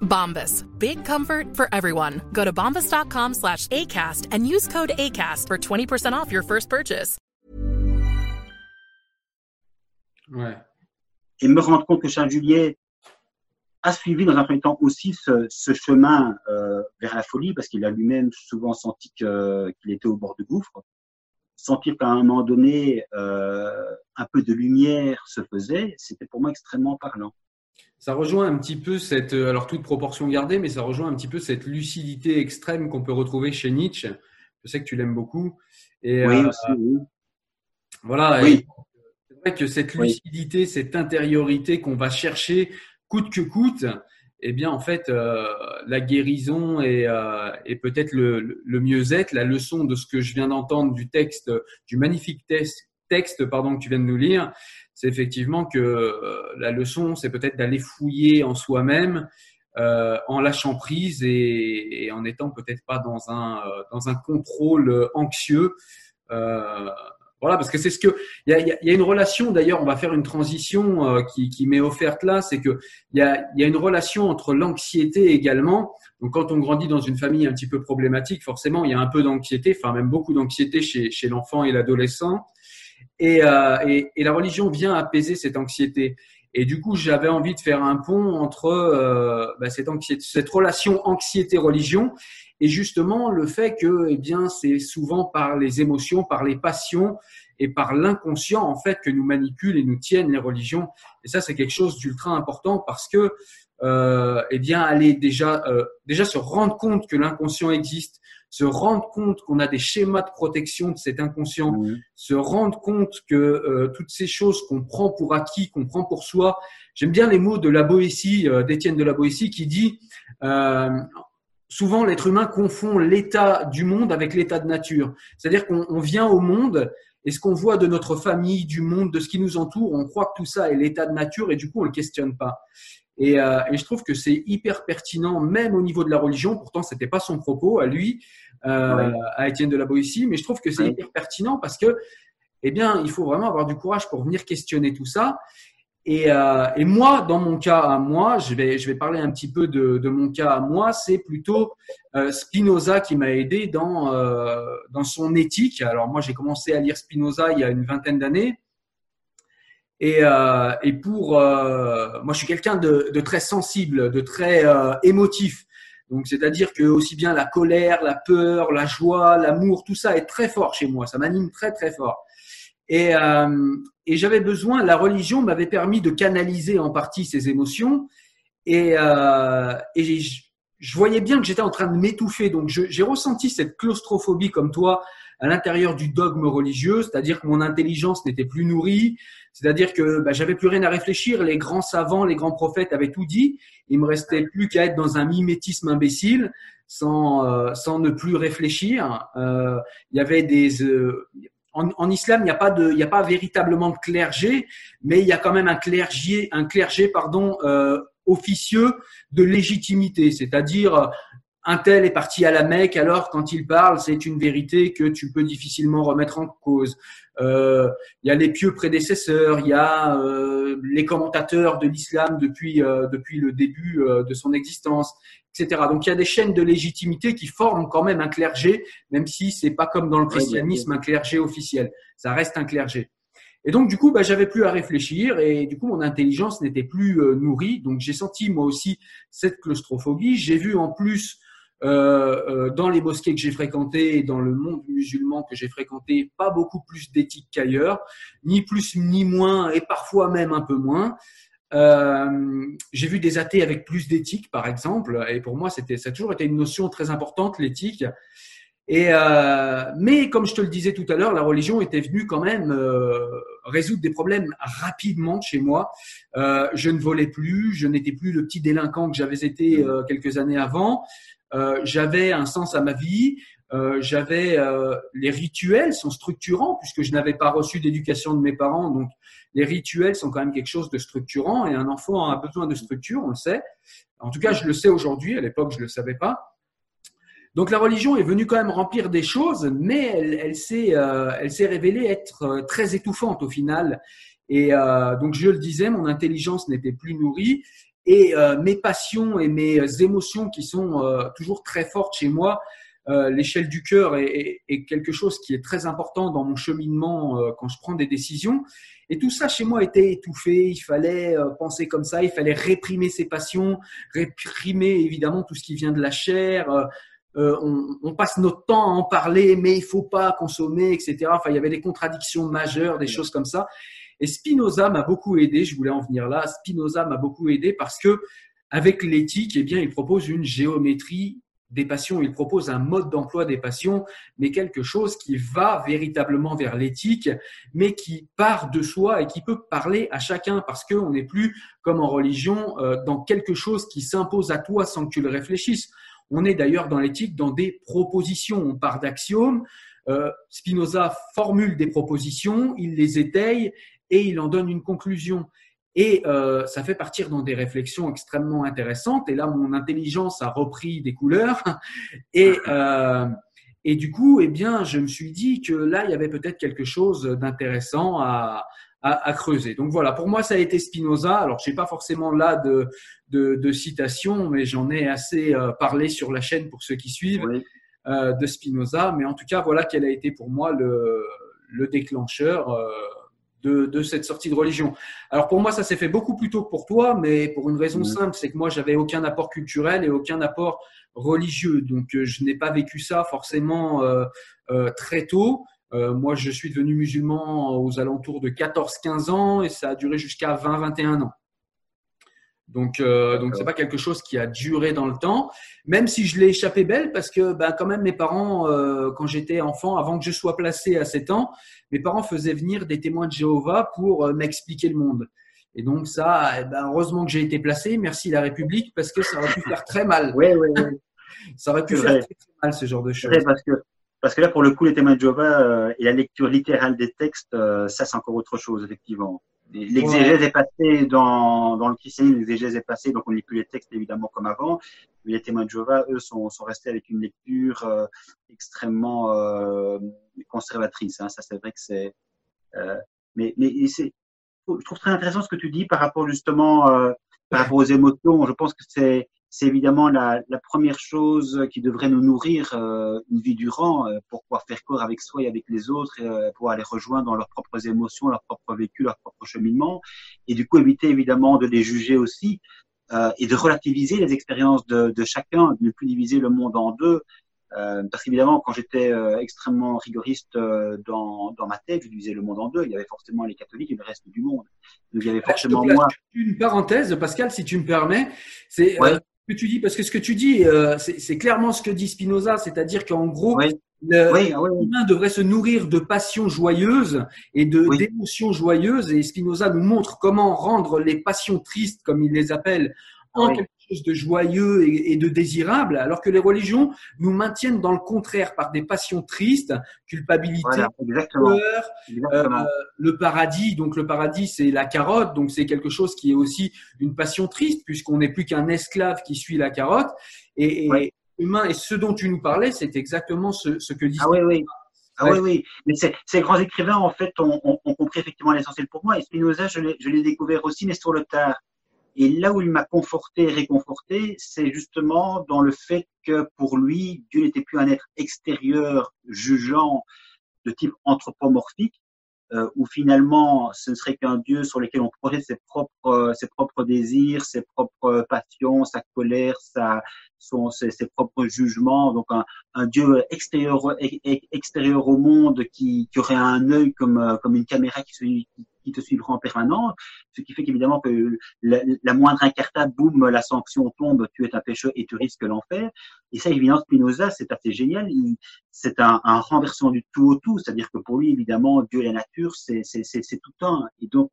Bombas. Big comfort for everyone. Go to bombas.com slash ACAST and use code ACAST for 20% off your first purchase. Ouais. Et me rendre compte que Charles Juliet a suivi dans un premier temps aussi ce, ce chemin euh, vers la folie parce qu'il a lui-même souvent senti qu'il était au bord du gouffre. Sentir qu'à un moment donné, euh, un peu de lumière se faisait, c'était pour moi extrêmement parlant. Ça rejoint un petit peu cette, euh, alors toute proportion gardée, mais ça rejoint un petit peu cette lucidité extrême qu'on peut retrouver chez Nietzsche. Je sais que tu l'aimes beaucoup. Et, oui, aussi, oui. Voilà. Oui. C'est vrai que cette Oui. lucidité, cette intériorité qu'on va chercher coûte que coûte, eh bien, en fait, euh, la guérison et, euh, et peut-être le, le mieux-être, la leçon de ce que je viens d'entendre du texte, du magnifique texte, texte pardon, que tu viens de nous lire, c'est effectivement que euh, la leçon, c'est peut-être d'aller fouiller en soi-même, euh, en lâchant prise et, en étant peut-être pas dans un, euh, dans un contrôle anxieux. Voilà, parce que c'est ce que il y a, une relation. D'ailleurs, on va faire une transition qui, qui m'est offerte là, c'est que il y a, y a une relation entre l'anxiété également. Donc, quand on grandit dans une famille un petit peu problématique, forcément, il y a un peu d'anxiété, enfin même beaucoup d'anxiété chez, chez l'enfant et l'adolescent. Et, euh, et, et la religion vient apaiser cette anxiété. Et du coup, j'avais envie de faire un pont entre euh, bah, cette, anxiété, cette relation anxiété-religion et justement le fait que, eh bien, c'est souvent par les émotions, par les passions et par l'inconscient en fait que nous manipulent et nous tiennent les religions. Et ça, c'est quelque chose d'ultra important parce que, euh, eh bien, aller déjà, euh, déjà se rendre compte que l'inconscient existe, se rendre compte qu'on a des schémas de protection de cet inconscient, Mhm. se rendre compte que euh, toutes ces choses qu'on prend pour acquis, qu'on prend pour soi. J'aime bien les mots de la Boétie, euh, d'Étienne de la Boétie, qui dit euh, souvent l'être humain confond l'état du monde avec l'état de nature. C'est-à-dire qu'on on vient au monde et ce qu'on voit de notre famille, du monde, de ce qui nous entoure, on croit que tout ça est l'état de nature et du coup on le questionne pas. Et, euh, et je trouve que c'est hyper pertinent, même au niveau de la religion. Pourtant, c'était pas son propos à lui, euh, Ouais. à Étienne de la Boétie, mais je trouve que c'est Ouais. hyper pertinent parce que, eh bien, il faut vraiment avoir du courage pour venir questionner tout ça. Et, euh, et moi, dans mon cas à moi, je vais, je vais parler un petit peu de, de mon cas à moi. C'est plutôt Spinoza qui m'a aidé dans, dans son éthique. Alors moi, j'ai commencé à lire Spinoza il y a une vingtaine d'années. Et, euh, et pour euh, moi, je suis quelqu'un de, de très sensible, de très euh, émotif. Donc, c'est-à-dire que aussi bien la colère, la peur, la joie, l'amour, tout ça est très fort chez moi. Ça m'anime très très fort. Et, euh, et j'avais besoin, la religion m'avait permis de canaliser en partie ces émotions. Et, euh, et je, je voyais bien que j'étais en train de m'étouffer. Donc j'ai ressenti cette claustrophobie comme toi à l'intérieur du dogme religieux, c'est-à-dire que mon intelligence n'était plus nourrie, c'est-à-dire que bah, j'avais plus rien à réfléchir. Les grands savants, les grands prophètes avaient tout dit. Il me restait plus qu'à être dans un mimétisme imbécile, sans euh, sans ne plus réfléchir. Euh, il y avait des euh, en, islam, il n'y a pas de, il n'y a pas véritablement de clergé, mais il y a quand même un clergé, un clergé, pardon, euh, officieux de légitimité, c'est-à-dire un tel est parti à la Mecque, alors quand il parle, c'est une vérité que tu peux difficilement remettre en cause. Euh, il y a les pieux prédécesseurs, il y a euh, les commentateurs de l'islam depuis euh, depuis le début euh, de son existence, etc. Donc il y a des chaînes de légitimité qui forment quand même un clergé, même si c'est pas comme dans le christianisme un clergé officiel. Ça reste un clergé. Et donc, du coup, bah, j'avais plus à réfléchir et du coup, mon intelligence n'était plus euh, nourrie. Donc, j'ai senti moi aussi cette claustrophobie. J'ai vu en plus dans les mosquées que j'ai fréquentées et dans le monde musulman que j'ai fréquenté, pas beaucoup plus d'éthique qu'ailleurs, ni plus ni moins et parfois même un peu moins. Euh, j'ai vu des athées avec plus d'éthique, par exemple, et pour moi, c'était, ça a toujours été une notion très importante, l'éthique. Et euh, mais comme je te le disais tout à l'heure, la religion était venue quand même euh, résoudre des problèmes rapidement chez moi. Euh, je ne volais plus, je n'étais plus le petit délinquant que j'avais été euh, quelques années avant. Euh, j'avais un sens à ma vie, euh, j'avais euh, les rituels sont structurants puisque je n'avais pas reçu d'éducation de mes parents, donc les rituels sont quand même quelque chose de structurant et un enfant a besoin de structure, on le sait. En tout cas, je le sais aujourd'hui. À l'époque, je le savais pas. Donc la religion est venue quand même remplir des choses, mais elle, s'est révélée être très étouffante au final. Et donc je le disais, mon intelligence n'était plus nourrie et euh, mes passions et mes émotions qui sont euh, toujours très fortes chez moi, euh, l'échelle du cœur est, est, quelque chose qui est très important dans mon cheminement quand je prends des décisions. Et tout ça chez moi était étouffé. Il fallait penser comme ça, il fallait réprimer ses passions, réprimer évidemment tout ce qui vient de la chair. Euh, on, on, passe notre temps à en parler, mais il faut pas consommer, etc. Enfin, il y avait des contradictions majeures, des choses comme ça. Et Spinoza m'a beaucoup aidé, je voulais en venir là, Spinoza m'a beaucoup aidé parce que avec l'éthique, eh bien, il propose une géométrie des passions, il propose un mode d'emploi des passions, mais quelque chose qui va véritablement vers l'éthique, mais qui part de soi et qui peut parler à chacun parce qu'on n'est plus, comme en religion, euh, dans quelque chose qui s'impose à toi sans que tu le réfléchisses. On est d'ailleurs dans l'éthique dans des propositions, on part d'axiomes. Euh, Spinoza formule des propositions, il les étaye et il en donne une conclusion. Et euh, ça fait partir dans des réflexions extrêmement intéressantes. Et là, mon intelligence a repris des couleurs. Et, euh, et du coup, eh bien, je me suis dit que là, il y avait peut-être quelque chose d'intéressant à, à, à, creuser. Donc voilà, pour moi, ça a été Spinoza. Alors, je n'ai pas forcément là de, de, de citation, mais j'en ai assez euh, parlé sur la chaîne pour ceux qui suivent oui. euh, de Spinoza. Mais en tout cas, voilà quel a été pour moi le, le déclencheur euh, de, de, cette sortie de religion. Alors pour moi, ça s'est fait beaucoup plus tôt que pour toi, mais pour une raison simple, c'est que moi, j'avais aucun apport culturel et aucun apport religieux. Donc, euh, je n'ai pas vécu ça forcément euh, euh, très tôt. Euh, moi, je suis devenu musulman aux alentours de 14-15 ans et ça a duré jusqu'à 20-21 ans. Donc, euh, donc c'est pas quelque chose qui a duré dans le temps, même si je l'ai échappé belle, parce que ben, quand même mes parents, euh, quand j'étais enfant, avant que je sois placé à 7 ans, mes parents faisaient venir des témoins de Jéhovah pour euh, m'expliquer le monde. Et donc ça, eh ben, heureusement que j'ai été placé, merci la République, parce que ça aurait pu faire très mal. Oui, oui, oui. ça aurait pu faire très, très, mal ce genre de choses. Parce que parce que là, pour le coup, les témoins de Jéhovah euh, et la lecture littérale des textes, euh, ça c'est encore autre chose, effectivement. L'exégèse ouais. est passée dans, dans le christianisme, l'exégèse est passée, donc on lit plus les textes évidemment comme avant. Mais les témoins de Jéhovah, eux, sont, sont restés avec une lecture euh, extrêmement euh, conservatrice. Hein. Ça, c'est vrai que c'est. Euh, mais mais c'est, je trouve très intéressant ce que tu dis par rapport justement euh, par rapport aux émotions. Je pense que c'est c'est évidemment la, la, première chose qui devrait nous nourrir euh, une vie durant euh, pour pouvoir faire corps avec soi et avec les autres et euh, pouvoir les rejoindre dans leurs propres émotions, leurs propres vécus, leur propre cheminement et du coup éviter évidemment de les juger aussi euh, et de relativiser les expériences de, de, chacun, de ne plus diviser le monde en deux Euh, parce qu'évidemment, quand j'étais euh, extrêmement rigoriste euh, dans, dans ma tête, je disais le monde en deux. Il y avait forcément les catholiques et le reste du monde. Donc il y avait forcément moi. Une parenthèse, Pascal, si tu me permets, c'est ce que tu dis, parce que ce que tu dis, euh, c'est clairement ce que dit Spinoza, c'est-à-dire qu'en gros, Oui. le- Oui, oui, oui. l'humain devrait se nourrir de passions joyeuses et de d'émotions joyeuses. Et Spinoza nous montre comment rendre les passions tristes, comme il les appelle, en Oui. quelque chose de joyeux et, et de désirable, alors que les religions nous maintiennent dans le contraire par des passions tristes, culpabilité, Voilà, exactement. peur, exactement. euh, le paradis, donc le paradis, c'est la carotte, donc c'est quelque chose qui est aussi une passion triste, puisqu'on n'est plus qu'un esclave qui suit la carotte. Et, humain, et ce dont tu nous parlais, c'est exactement ce, ce que dit. Ah oui, oui. Ah oui, oui. Mais ces grands écrivains, en fait, ont, compris effectivement l'essentiel pour moi. Et Spinoza, je l'ai je l'ai découvert aussi, mais sur le tard. Et là où il m'a conforté, réconforté, c'est justement dans le fait que pour lui, Dieu n'était plus un être extérieur, jugeant, de type anthropomorphique, euh, où finalement ce ne serait qu'un Dieu sur lequel on projette ses propres, euh, ses propres désirs, ses propres passions, sa colère, ses, propres jugements. Donc un, Dieu extérieur, ex- ex- extérieur au monde qui, aurait un œil comme, euh, comme une caméra qui, suit- qui, te suivra en permanence. Ce qui fait qu'évidemment que la, moindre incartade, boum, la sanction tombe, tu es un pécheur et tu risques l'enfer. Et ça, évidemment, Spinoza, c'est assez génial. C'est un, un renversement du tout au tout. C'est-à-dire que pour lui, évidemment, Dieu et la nature, c'est tout un. Et donc,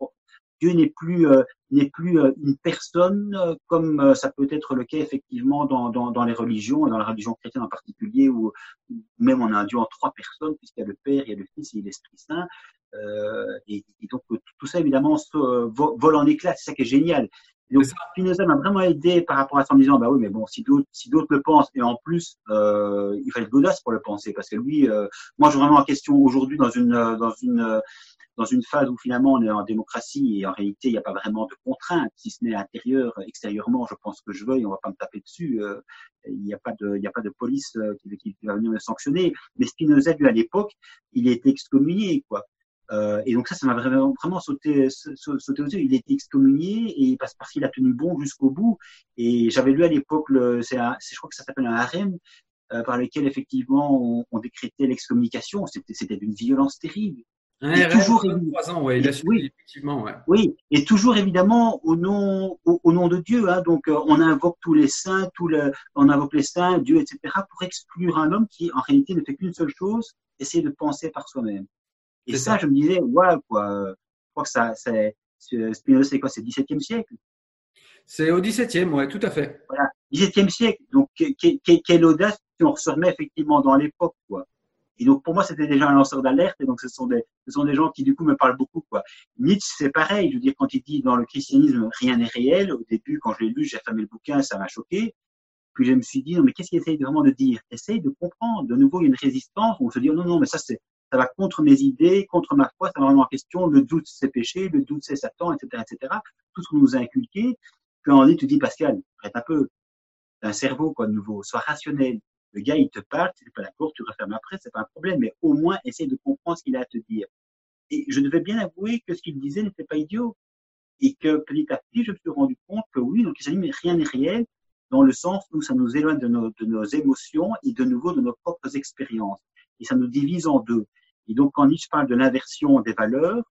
Dieu n'est plus euh, n'est plus euh, une personne euh, comme euh, ça peut être le cas effectivement dans, dans, dans les religions, dans la religion chrétienne en particulier, où, où même on a un Dieu en trois personnes, puisqu'il y a le Père, il y a le Fils et l'Esprit Saint. Euh, et, et donc tout, ça évidemment se, euh, vo- vole en éclats, c'est ça qui est génial. Et donc Spinoza m'a vraiment aidé par rapport à ça en me disant bah oui mais bon si d'autres si d'autres le pensent et en plus euh, il fallait de l'audace pour le penser parce que lui euh, moi je remets en question aujourd'hui dans une dans une euh, dans une phase où finalement on est en démocratie et en réalité il n'y a pas vraiment de contraintes, si ce n'est intérieure, extérieurement, je pense que je et on va pas me taper dessus. euh, il n'y a pas de, il n'y a pas de police euh, qui, va venir me sanctionner. Mais Spinoza, lui, à l'époque, il était excommunié, quoi. Euh, et donc ça, ça m'a vraiment, sauté, sauté aux yeux. Il était excommunié et parce, parce qu'il a tenu bon jusqu'au bout. Et j'avais lu à l'époque, c'est, je crois que ça s'appelle un harem, par lequel effectivement on, on décrétait l'excommunication. C'était, c'était d'une violence terrible. Ouais, Et toujours, 23 ans, ouais, il a suivi, effectivement, ouais. oui, et toujours évidemment au nom, au, au nom de Dieu. Hein, donc euh, on invoque tous les saints, tout le, on invoque les saints, Dieu, etc. pour exclure un homme qui en réalité ne fait qu'une seule chose, essayer de penser par soi-même. Et ça, ça. je me disais, voilà quoi. euh, Je crois que ça, c'est Spinoza, c'est quoi, c'est 17e siècle? C'est au 17e, ouais, tout à fait. Voilà, 17e siècle. Donc que- que- que- quelle audace si on se remet effectivement dans l'époque, quoi. Et donc pour moi, c'était déjà un lanceur d'alerte. Et donc ce sont des, ce sont des gens qui du coup me parlent beaucoup, quoi. Nietzsche, c'est pareil. Je veux dire, quand il dit dans le christianisme rien n'est réel, au début, quand je l'ai lu, j'ai fermé le bouquin, ça m'a choqué. Puis je me suis dit, non, mais qu'est-ce qu'il essaye vraiment de dire? Essaye de comprendre. De nouveau, il y a une résistance. On se dit, oh, non, non, mais ça, c'est, ça va contre mes idées, contre ma foi, ça va vraiment en question. Le doute, c'est péché, le doute, c'est Satan, etc., etc. Tout ce qu'on nous a inculqué. Puis on dit, tu dis, Pascal, arrête un peu. T'as un cerveau, quoi, de nouveau. Sois rationnel. Le gars, il te parle, tu n'es pas d'accord, tu refermes après, c'est pas un problème, mais au moins, essaye de comprendre ce qu'il a à te dire. Et je devais bien avouer que ce qu'il disait n'était pas idiot. Et que petit à petit, je me suis rendu compte que oui, donc il mais rien n'est réel, dans le sens où ça nous éloigne de nos, émotions et de nouveau de nos propres expériences. Et ça nous divise en deux. Et donc, quand Nietzsche parle de l'inversion des valeurs,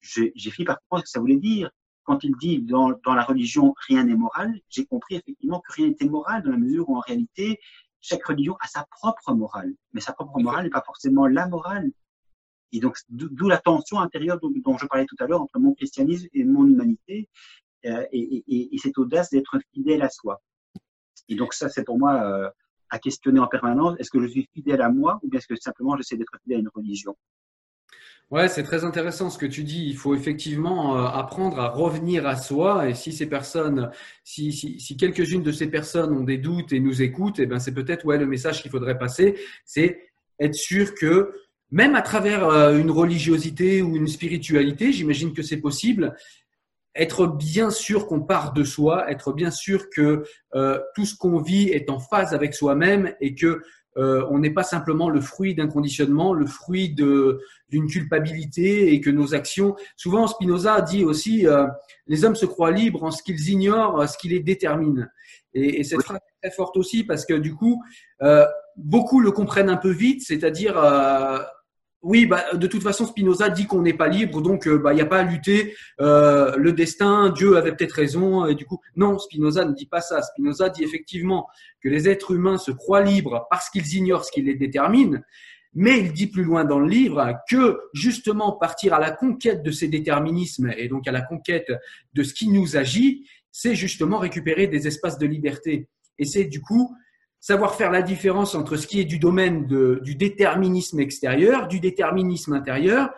j'ai fini par comprendre ce que ça voulait dire. Quand il dit dans la religion rien n'est moral, j'ai compris effectivement que rien n'était moral dans la mesure où en réalité chaque religion a sa propre morale, mais sa propre morale n'est pas forcément la morale. Et donc d'où la tension intérieure dont, dont je parlais tout à l'heure entre mon christianisme et mon humanité, euh, et, et, et cette audace d'être fidèle à soi. Et donc ça, c'est pour moi euh, à questionner en permanence. Est-ce que je suis fidèle à moi ou bien est-ce que simplement j'essaie d'être fidèle à une religion? Ouais, c'est très intéressant ce que tu dis. Il faut effectivement euh, apprendre à revenir à soi. Et si ces personnes, si, si, si quelques-unes de ces personnes ont des doutes et nous écoutent, eh ben c'est peut-être ouais le message qu'il faudrait passer, c'est être sûr que même à travers euh, une religiosité ou une spiritualité, j'imagine que c'est possible. Être bien sûr qu'on part de soi, être bien sûr que euh, tout ce qu'on vit est en phase avec soi-même et que euh, on n'est pas simplement le fruit d'un conditionnement, le fruit d'une culpabilité et que nos actions. Souvent, Spinoza dit aussi euh, les hommes se croient libres en ce qu'ils ignorent, ce qui les détermine. Et, et cette phrase est très forte aussi parce que du coup, euh, beaucoup le comprennent un peu vite, c'est-à-dire oui, bah, de toute façon, Spinoza dit qu'on n'est pas libre, donc euh, bah, il n'y a pas à lutter. Euh, le destin, Dieu avait peut-être raison, et du coup, non, Spinoza ne dit pas ça. Spinoza dit effectivement que les êtres humains se croient libres parce qu'ils ignorent ce qui les détermine, mais il dit plus loin dans le livre que justement partir à la conquête de ces déterminismes et donc à la conquête de ce qui nous agit, c'est justement récupérer des espaces de liberté. Et c'est du coup savoir faire la différence entre ce qui est du domaine du déterminisme extérieur, du déterminisme intérieur,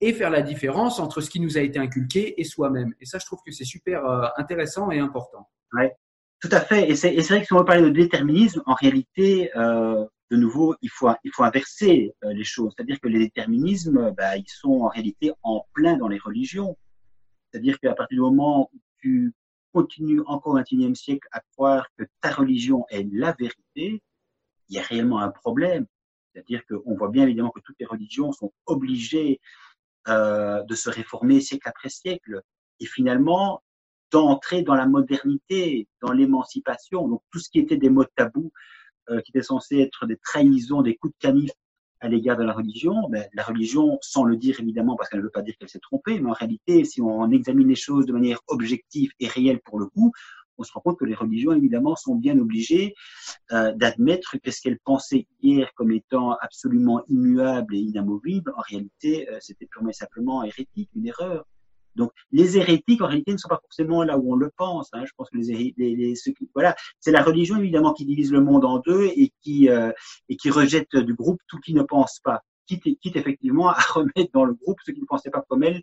et faire la différence entre ce qui nous a été inculqué et soi-même. Et ça, je trouve que c'est super euh, intéressant et important. Ouais, tout à fait. Et c'est vrai que si on veut parler de déterminisme, en réalité, euh, de nouveau, il faut, il faut inverser euh, les choses. C'est-à-dire que les déterminismes, bah, ils sont en réalité en plein dans les religions. C'est-à-dire qu'à partir du moment où tu continue encore au XXIe siècle à croire que ta religion est la vérité, il y a réellement un problème. C'est-à-dire qu'on voit bien évidemment que toutes les religions sont obligées euh, de se réformer siècle après siècle et finalement d'entrer dans la modernité, dans l'émancipation. Donc tout ce qui était des mots tabous, euh, qui étaient censés être des trahisons, des coups de canif à l'égard de la religion, ben, la religion, sans le dire évidemment, parce qu'elle ne veut pas dire qu'elle s'est trompée, mais en réalité, si on examine les choses de manière objective et réelle pour le coup, on se rend compte que les religions, évidemment, sont bien obligées euh, d'admettre que ce qu'elles pensaient hier comme étant absolument immuable et inamovible, en réalité, euh, c'était purement et simplement hérétique, une erreur. Donc, les hérétiques, en réalité, ne sont pas forcément là où on le pense. Hein. Je pense que les, les, les voilà, c'est la religion évidemment qui divise le monde en deux et qui euh, et qui rejette du groupe tout qui ne pense pas, quitte, quitte effectivement à remettre dans le groupe ceux qui ne pensaient pas comme elle,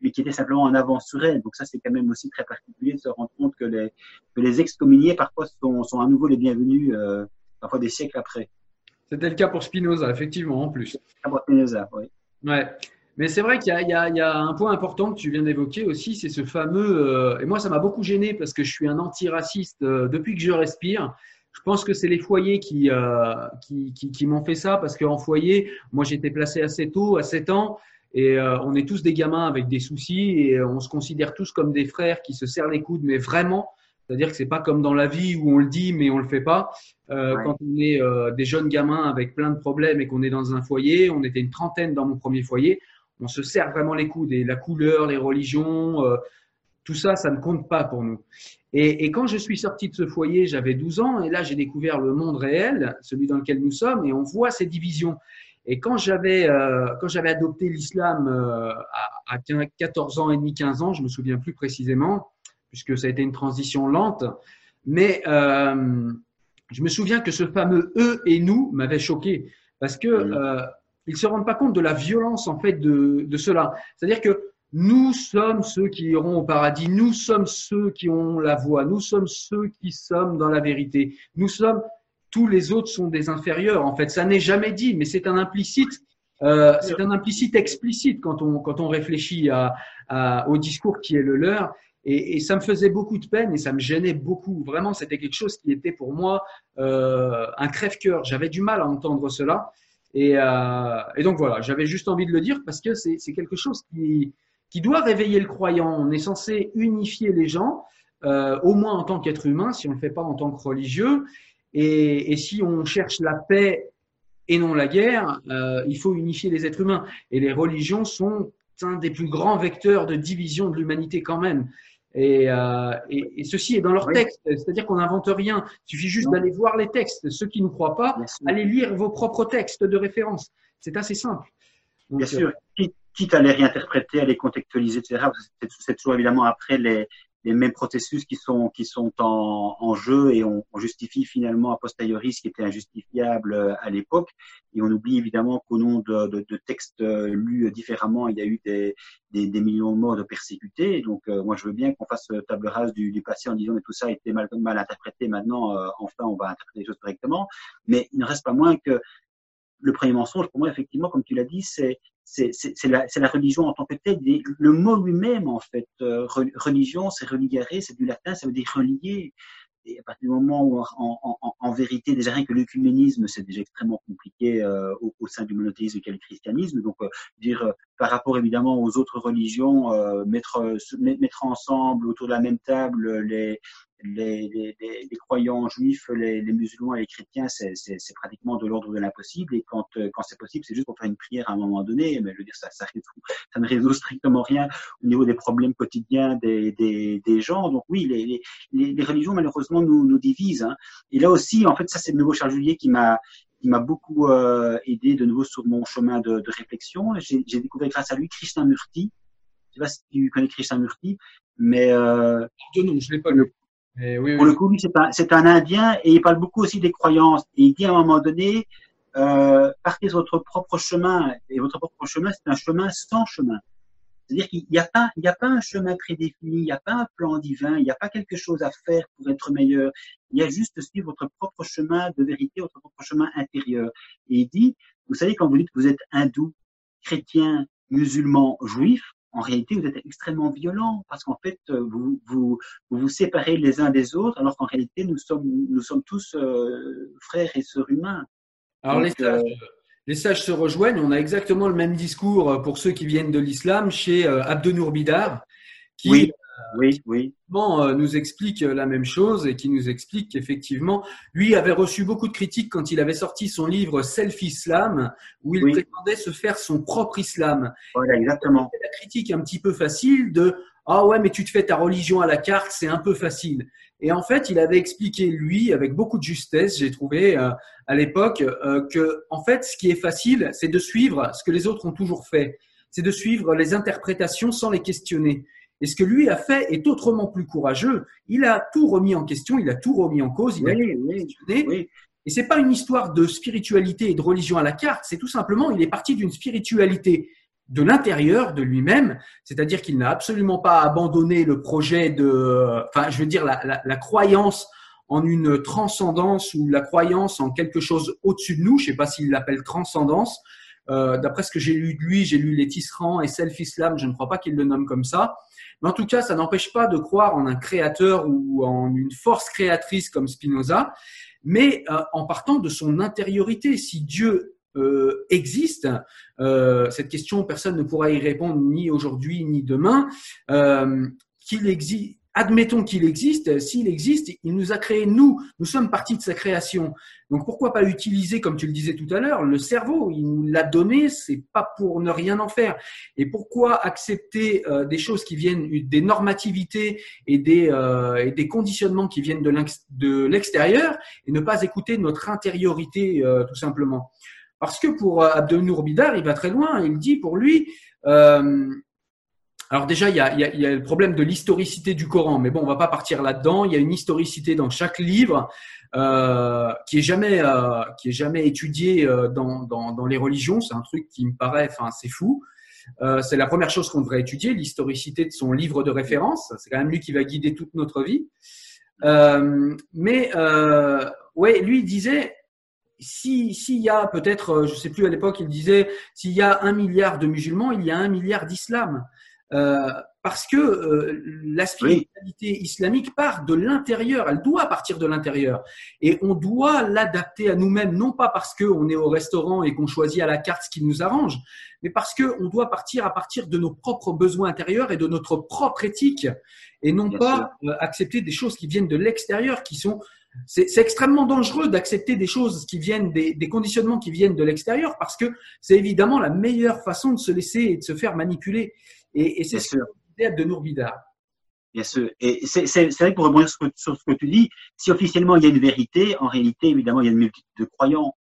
mais qui étaient simplement en avance sur elle. Donc ça, c'est quand même aussi très particulier de se rendre compte que les que les excommuniés parfois sont sont à nouveau les bienvenus, euh, parfois des siècles après. C'était le cas pour Spinoza, effectivement, en plus. Pour Spinoza, oui. Ouais. Mais c'est vrai qu'il y, y, y, a un point important que tu viens d'évoquer aussi, c'est ce fameux. Euh, et moi, ça m'a beaucoup gêné parce que je suis un antiraciste euh, depuis que je respire. Je pense que c'est les foyers qui, euh, qui, qui, qui m'ont fait ça parce qu'en foyer, moi, j'étais placé assez tôt, à 7 ans. Et euh, on est tous des gamins avec des soucis et on se considère tous comme des frères qui se serrent les coudes, mais vraiment. C'est-à-dire que c'est pas comme dans la vie où on le dit mais on le fait pas. Euh, Quand on est des jeunes gamins avec plein de problèmes et qu'on est dans un foyer, on était une trentaine dans mon premier foyer, on se serre vraiment les coudes et la couleur, les religions, euh, tout ça, ça ne compte pas pour nous. Et, et, quand je suis sorti de ce foyer, j'avais 12 ans et là j'ai découvert le monde réel, celui dans lequel nous sommes, et on voit ces divisions. Et quand j'avais euh, quand j'avais adopté l'islam euh, à, à 14 ans et demi, 15 ans, je me souviens plus précisément, puisque ça a été une transition lente, mais je me souviens que ce fameux eux et nous m'avait choqué parce que ils se rendent pas compte de la violence en fait de, de cela. C'est-à-dire que nous sommes ceux qui iront au paradis, nous sommes ceux qui ont la voix, nous sommes ceux qui sommes dans la vérité. Nous sommes tous les autres sont des inférieurs. En fait, ça n'est jamais dit, mais c'est un implicite. Euh, c'est un implicite explicite quand on quand on réfléchit à, au discours qui est le leur. Et, et, ça me faisait beaucoup de peine et ça me gênait beaucoup. Vraiment, c'était quelque chose qui était pour moi euh, un crève-cœur. J'avais du mal à entendre cela. Et, euh, et, donc voilà, j'avais juste envie de le dire parce que c'est quelque chose qui, qui doit réveiller le croyant. On est censé unifier les gens, euh, au moins en tant qu'être humain, si on ne le fait pas en tant que religieux. Et, et, si on cherche la paix et non la guerre, euh, il faut unifier les êtres humains. Et les religions sont un des plus grands vecteurs de division de l'humanité quand même. Et, euh, et, et, ceci est dans leur texte, c'est-à-dire qu'on n'invente rien. Il suffit juste d'aller voir les textes. Ceux qui ne croient pas, allez lire vos propres textes de référence. C'est assez simple. Donc, Bien sûr, quitte à les réinterpréter, à les contextualiser, etc. C'est toujours évidemment après les, les mêmes processus qui sont qui sont en, en jeu et on, on, justifie finalement a posteriori ce qui était injustifiable euh, à l'époque. Et on oublie évidemment qu'au nom de, de, de, textes euh, lus différemment il y a eu des, des, des millions de morts de persécutés. Donc euh, moi je veux bien qu'on fasse table rase du, du, passé en disant que tout ça a été mal mal interprété. Maintenant euh, enfin on va interpréter les choses correctement. Mais il ne reste pas moins que le premier mensonge, pour moi, effectivement, comme tu l'as dit, c'est c'est la, la, religion en tant que telle. Le mot lui-même, en fait, euh, religion, c'est religare, c'est du latin, ça veut dire relier. Et à partir du moment où, en, en, en vérité, déjà rien que l'œcuménisme, c'est déjà extrêmement compliqué euh, au, au, sein du monothéisme qu'est le christianisme. Donc, euh, dire euh, par rapport évidemment aux autres religions, euh, mettre mettre ensemble autour de la même table les les, les, les, croyants juifs, les, les, musulmans et les chrétiens, c'est pratiquement de l'ordre de l'impossible. Et quand, euh, quand c'est possible, c'est juste pour faire une prière à un moment donné. Mais je veux dire, ça, ça, ça ne résout strictement rien au niveau des problèmes quotidiens des, des, des gens. Donc oui, les, les, les religions malheureusement nous, nous divisent. Hein. Et là aussi, en fait, ça c'est le nouveau Charles Juliet qui m'a qui m'a beaucoup euh, aidé de nouveau sur mon chemin de, de réflexion. J'ai découvert grâce à lui Krishnamurti. Je sais pas si tu connais Krishnamurti, mais euh, je l'ai pas lu. Oui, pour le coup, c'est un, un, Indien et il parle beaucoup aussi des croyances. Et il dit à un moment donné, euh, partez sur votre propre chemin. Et votre propre chemin, c'est un chemin sans chemin. C'est-à-dire qu'il n'y a pas, il n'y a pas un chemin prédéfini, il n'y a pas un plan divin, il n'y a pas quelque chose à faire pour être meilleur. Il y a juste suivre votre propre chemin de vérité, votre propre chemin intérieur. Et il dit, vous savez, quand vous dites que vous êtes hindou, chrétien, musulman, juif, en réalité, vous êtes extrêmement violent parce qu'en fait, vous, vous, vous vous séparez les uns des autres, alors qu'en réalité, nous sommes, nous sommes tous euh, frères et sœurs humains. Alors, les, sages, euh, les, sages, se rejoignent. On a exactement le même discours euh, pour ceux qui viennent de l'islam chez Abdenour Bidar, qui oui oui, oui. Euh, nous explique la même chose et qui nous explique qu'effectivement, lui avait reçu beaucoup de critiques quand il avait sorti son livre Self-Islam, où il prétendait se faire son propre islam. Voilà, exactement. La critique un petit peu facile de ah ouais, mais tu te fais ta religion à la carte, c'est un peu facile. Et en fait, il avait expliqué lui avec beaucoup de justesse, j'ai trouvé euh, à l'époque, euh, que en fait, ce qui est facile, c'est de suivre ce que les autres ont toujours fait, c'est de suivre les interprétations sans les questionner. Et ce que lui a fait est autrement plus courageux. Il a tout remis en question, il a tout remis en cause, il a tout questionné. Oui. Et c'est pas une histoire de spiritualité et de religion à la carte, c'est tout simplement, il est parti d'une spiritualité de l'intérieur de lui-même, c'est-à-dire qu'il n'a absolument pas abandonné le projet de, enfin, je veux dire, la, la, la croyance en une transcendance ou la croyance en quelque chose au-dessus de nous. Je sais pas s'il l'appelle transcendance. Euh, D'après ce que j'ai lu de lui, j'ai lu les Tisserands et Self Islam. Je ne crois pas qu'il le nomme comme ça. Mais en tout cas, ça n'empêche pas de croire en un créateur ou en une force créatrice comme Spinoza, mais euh, en partant de son intériorité. Si Dieu euh, existe, euh, cette question, personne ne pourra y répondre ni aujourd'hui ni demain, qu'il existe admettons qu'il existe, s'il existe, il nous a créé nous, nous sommes partie de sa création. Donc pourquoi pas utiliser, comme tu le disais tout à l'heure, le cerveau? Il nous l'a donné, c'est pas pour ne rien en faire. Et pourquoi accepter euh, des choses qui viennent des normativités et des, euh, et des conditionnements qui viennent de l'extérieur et ne pas écouter notre intériorité euh, tout simplement? Parce que pour Abdelnour Bidar, il va très loin. Il dit pour lui. Alors déjà, il y, a, il, y a, il y a, le problème de l'historicité du Coran, mais bon, on va pas partir là-dedans. Il y a une historicité dans chaque livre euh, qui est jamais euh, qui est jamais étudiée euh, dans, dans, dans, les religions. C'est un truc qui me paraît, enfin, c'est fou. Euh, c'est la première chose qu'on devrait étudier, l'historicité de son livre de référence. C'est quand même lui qui va guider toute notre vie. Euh, mais ouais, lui disait si s'il y a peut-être, je sais plus à l'époque, il disait s'il y a un milliard de musulmans, il y a un milliard d'islam. Euh, parce que euh, la spiritualité islamique part de l'intérieur, elle doit partir de l'intérieur. Et on doit l'adapter à nous-mêmes, non pas parce qu'on est au restaurant et qu'on choisit à la carte ce qui nous arrange, mais parce qu'on doit partir à partir de nos propres besoins intérieurs et de notre propre éthique, et non pas euh, accepter des choses qui viennent de l'extérieur, qui sont c'est extrêmement dangereux d'accepter des choses qui viennent, des, des conditionnements qui viennent de l'extérieur, parce que c'est évidemment la meilleure façon de se laisser et de se faire manipuler. Et, et c'est ce que de Nourbida. Bien sûr. Et c'est vrai que pour rebondir sur, sur, ce que tu dis, si officiellement il y a une vérité, en réalité, évidemment, il y a une multitude de croyants.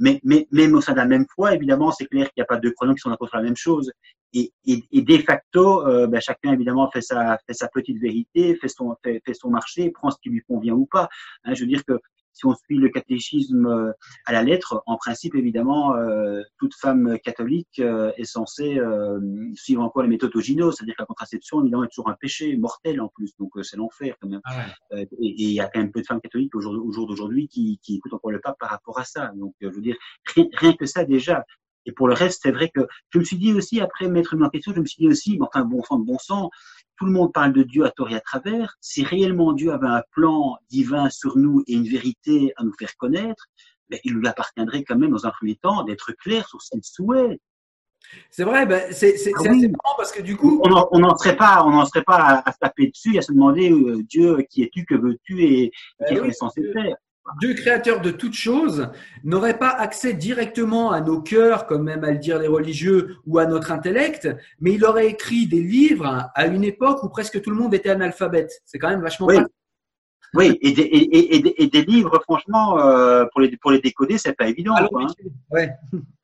Mais, mais même au sein de la même foi, évidemment, c'est clair qu'il n'y a pas deux croyants qui sont d'accord sur la même chose. Et, et, et de facto, euh, ben, chacun évidemment fait sa, fait sa petite vérité, fait son, fait, fait, son marché, prend ce qui lui convient ou pas. Hein, je veux dire que si on suit le catéchisme euh, à la lettre, en principe, évidemment, euh, toute femme catholique euh, est censée suivre encore les méthodes Ogino, c'est-à-dire que la contraception, évidemment, est toujours un péché mortel en plus, donc c'est l'enfer quand même. Ah et il y a quand même peu de femmes catholiques au jour, d'aujourd'hui qui, qui, écoutent encore le pape par rapport à ça. Donc, je veux dire, rien, rien que ça déjà, et pour le reste, c'est vrai que je me suis dit aussi, après m'être mis en question, je me suis dit aussi, enfin, bon sang de bon sang, tout le monde parle de Dieu à tort et à travers. Si réellement Dieu avait un plan divin sur nous et une vérité à nous faire connaître, ben, il lui appartiendrait quand même, dans un premier temps, d'être clair sur ce qu'il souhaite. C'est vrai, ben, c'est Ah oui. parce que du coup, On n'en serait pas, on n'en serait pas à, à se taper dessus, à se demander euh, Dieu, qui es-tu, que veux-tu et, et Ben qu'est-ce oui, qu'on est censé faire. Dieu créateur de toutes choses n'aurait pas accès directement à nos cœurs, comme même à le dire les religieux, ou à notre intellect, mais il aurait écrit des livres à une époque où presque tout le monde était analphabète. C'est quand même vachement Oui. pratique. Oui, et des, et, et- des, et des livres, franchement, euh, pour les pour les décoder, c'est pas évident. À quoi, hein. Ouais.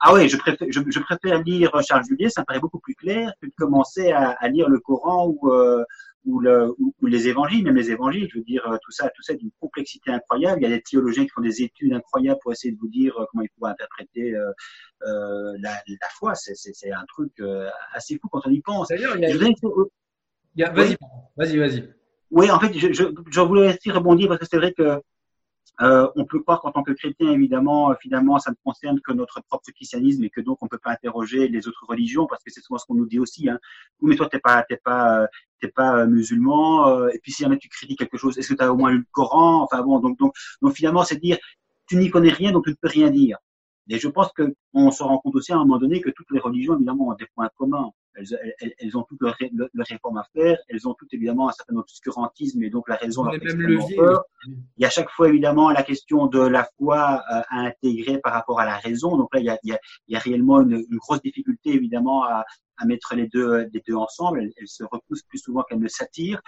Ah ouais, je préfère, je, je préfère lire Charles Juliet, ça me paraît beaucoup plus clair que de commencer à, à lire le Coran ou, euh, ou, le, ou, ou les évangiles, même les évangiles, je veux dire, euh, tout ça, tout ça d'une complexité incroyable. Il y a des théologiens qui font des études incroyables pour essayer de vous dire euh, comment il faut interpréter euh, euh, la, la foi. C'est, c'est, c'est un truc euh, assez fou quand on y pense. D'ailleurs, il y a, Je voudrais- il y a- vas-y, vas-y, vas-y. oui, en fait, je, je, je voulais aussi rebondir parce que c'est vrai que euh, on peut croire qu'en tant que chrétien, évidemment, euh, finalement, ça ne concerne que notre propre christianisme et que donc on peut pas interroger les autres religions parce que c'est souvent ce qu'on nous dit aussi. Hein. Mais toi, t'es pas, t'es pas, euh, t'es pas euh, musulman. et puis si jamais tu critiques quelque chose, est-ce que tu as au moins lu le Coran? Enfin bon, donc donc donc finalement, c'est dire tu n'y connais rien, donc tu ne peux rien dire. Et je pense que on se rend compte aussi à un moment donné que toutes les religions, évidemment, ont des points communs. Elles, elles, elles ont toutes leurs ré- leurs réformes à faire. Elles ont toutes, évidemment, un certain obscurantisme et donc la raison leur fait extrêmement peur. Il y a chaque fois, évidemment, la question de la foi euh, à intégrer par rapport à la raison. Donc là, il y a, il y a, il y a réellement une, une grosse difficulté, évidemment, à, à mettre les deux, les deux ensemble. Elles, elles se repoussent plus souvent qu'elles ne s'attirent.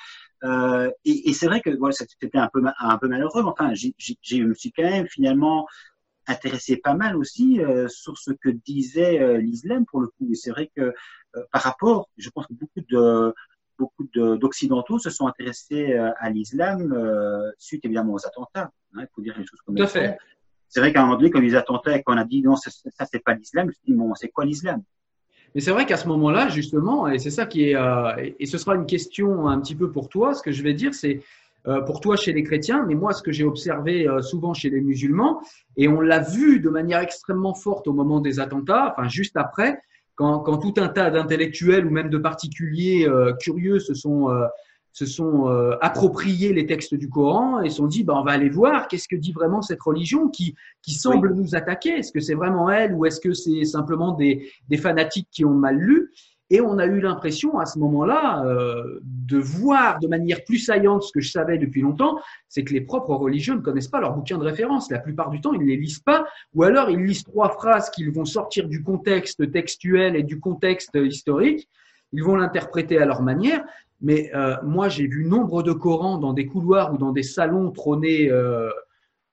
Euh, et et c'est vrai que voilà, c'était un peu, un peu malheureux. mais Enfin, j'ai- j'ai- je me suis quand même finalement intéressé pas mal aussi euh, sur ce que disait euh, l'islam pour le coup. Et c'est vrai que euh, par rapport, je pense que beaucoup de beaucoup de- d'occidentaux se sont intéressés à l'islam suite évidemment aux attentats. hein, Il faut dire les choses comme Tout fait. sont. C'est vrai qu'à un moment donné, quand les attentats, et qu'on a dit non, ça, ça c'est pas l'islam, je me suis dit bon, c'est quoi l'islam Mais c'est vrai qu'à ce moment-là, justement, et c'est ça qui est, et- ce sera une question un petit peu pour toi, ce que je vais dire, c'est pour toi chez les chrétiens, mais moi, ce que j'ai observé euh, souvent chez les musulmans, et on l'a vu de manière extrêmement forte au moment des attentats, enfin juste après, quand, quand tout un tas d'intellectuels ou même de particuliers euh, curieux se sont euh, se sont euh, appropriés les textes du Coran et se sont dit bah, on va aller voir qu'est-ce que dit vraiment cette religion qui qui semble nous attaquer. Est-ce que c'est vraiment elle ou est-ce que c'est simplement des des fanatiques qui ont mal lu? Et on a eu l'impression à ce moment-là euh, de voir de manière plus saillante ce que je savais depuis longtemps, c'est que les propres religieux ne connaissent pas leur bouquin de référence. La plupart du temps, ils ne les lisent pas, ou alors ils lisent trois phrases qu'ils vont sortir du contexte textuel et du contexte historique. Ils vont l'interpréter à leur manière. Mais euh, moi, j'ai vu nombre de Corans dans des couloirs ou dans des salons trônés euh,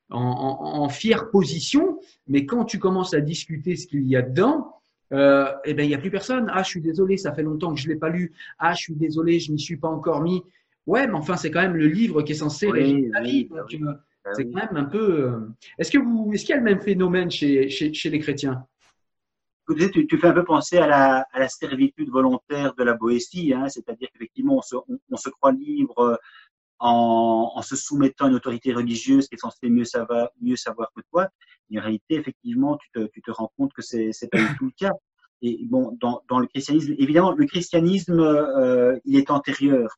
en fière position. Mais quand tu commences à discuter ce qu'il y a dedans, euh, eh ben il y a plus personne. Ah, je suis désolé, ça fait longtemps que je l'ai pas lu. Ah, je suis désolé, je m'y suis pas encore mis. Ouais, mais enfin, c'est quand même le livre qui est censé Oui, régir la vie. bah oui. euh, Bah c'est quand même un peu. euh, Est-ce que vous, est-ce qu'il y a le même phénomène chez chez, chez les chrétiens? Tu, tu fais un peu penser à la, à la servitude volontaire de la Boétie, hein, c'est-à-dire qu'effectivement, on se, on, on se croit libre en, en se soumettant à une autorité religieuse qui est censée mieux savoir, mieux savoir que toi. Et en réalité, effectivement, tu te, tu te rends compte que c'est c'est pas du tout le cas. Et bon, dans, dans le christianisme, évidemment, le christianisme, euh, il est antérieur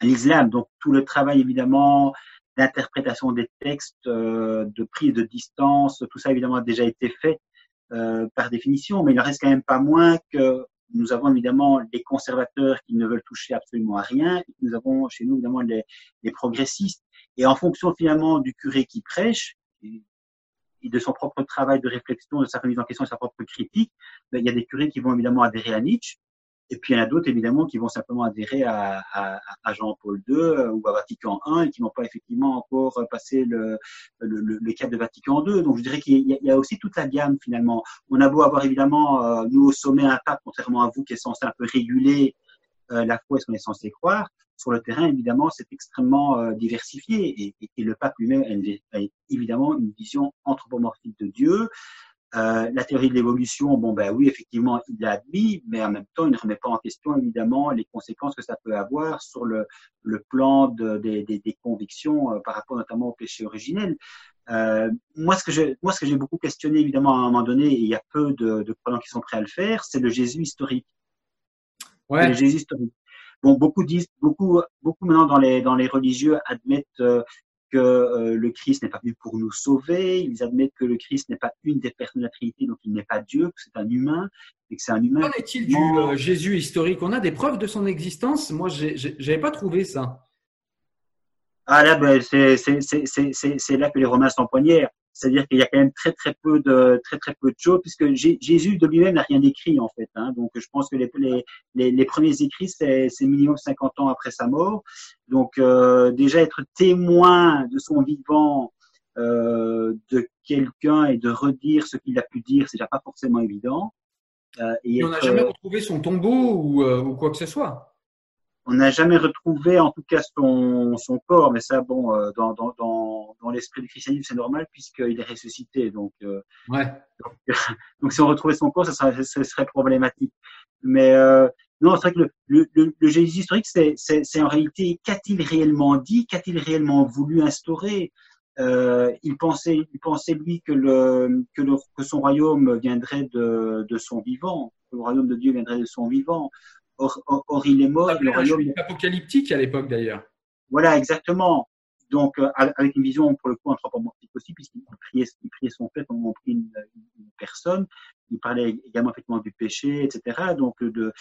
à l'islam, donc tout le travail, évidemment, d'interprétation des textes, euh, de prise de distance, tout ça, évidemment, a déjà été fait euh, par définition, mais il en reste quand même pas moins que nous avons évidemment les conservateurs qui ne veulent toucher absolument à rien, nous avons chez nous évidemment les, progressistes. Et en fonction finalement du curé qui prêche et de son propre travail de réflexion, de sa remise en question, de sa propre critique, ben, il y a des curés qui vont évidemment adhérer à Nietzsche, et puis il y en a d'autres évidemment qui vont simplement adhérer à, à, à Jean-Paul II euh, ou à Vatican I et qui n'ont pas effectivement encore passé le, le, le, cap de Vatican II. Donc je dirais qu'il y, y a aussi toute la gamme finalement. On a beau avoir évidemment euh, nous au sommet un pape, contrairement à vous, qui est censé un peu réguler euh, la foi et ce qu'on est censé croire? Sur le terrain, évidemment, c'est extrêmement euh, diversifié et, et, et le pape lui-même a évidemment une vision anthropomorphique de Dieu. Euh, la théorie de l'évolution, bon ben oui, effectivement, il l'a admis, mais en même temps, il ne remet pas en question évidemment les conséquences que ça peut avoir sur le, le plan de, des, des, des convictions euh, par rapport notamment au péché originel. Euh, moi, ce que je, moi, ce que j'ai beaucoup questionné évidemment à un moment donné, et il y a peu de, de croyants qui sont prêts à le faire, c'est le Jésus historique. Ouais. Le Jésus historique. Bon, beaucoup disent, beaucoup, beaucoup maintenant dans les dans les religieux admettent que euh, le Christ n'est pas venu pour nous sauver, ils admettent que le Christ n'est pas une des personnes de la Trinité, donc il n'est pas Dieu, que c'est un humain, et que c'est un humain. Qu'en est-il du euh, Jésus historique? On a des preuves de son existence? Moi, n'avais pas trouvé ça. Ah là, ben, c'est là que les Romains s'empoignèrent. C'est-à-dire qu'il y a quand même très très peu de très très peu de choses, puisque Jésus de lui-même n'a rien écrit en fait. Hein. Donc je pense que les, les, les, premiers écrits c'est minimum 50 ans après sa mort. Donc euh, déjà être témoin de son vivant, euh, de quelqu'un et de redire ce qu'il a pu dire, c'est déjà pas forcément évident. Euh, et on n'a jamais retrouvé son tombeau ou, euh, ou quoi que ce soit on n'a jamais retrouvé en tout cas son, son corps, mais ça, bon, euh, dans, dans, dans, dans l'esprit du christianisme, c'est normal puisqu'il est ressuscité. Donc, euh, ouais. donc, si on retrouvait son corps, ça serait, ça serait problématique. Mais euh, non, c'est vrai que le, le, le, Jésus historique, c'est, c'est, c'est en réalité, qu'a-t-il réellement dit Qu'a-t-il réellement voulu instaurer? Euh, il pensait, il pensait lui que le, que le, que son royaume viendrait de, de son vivant, que le royaume de Dieu viendrait de son vivant. Or, il est mort. Le royaume apocalyptique à l'époque d'ailleurs. Voilà, exactement. Donc, euh, avec une vision pour le coup anthropomorphique aussi, puisqu'il priait, il priait son fait comme on prie une, une, personne. Il parlait également effectivement du péché, etc. Donc, de,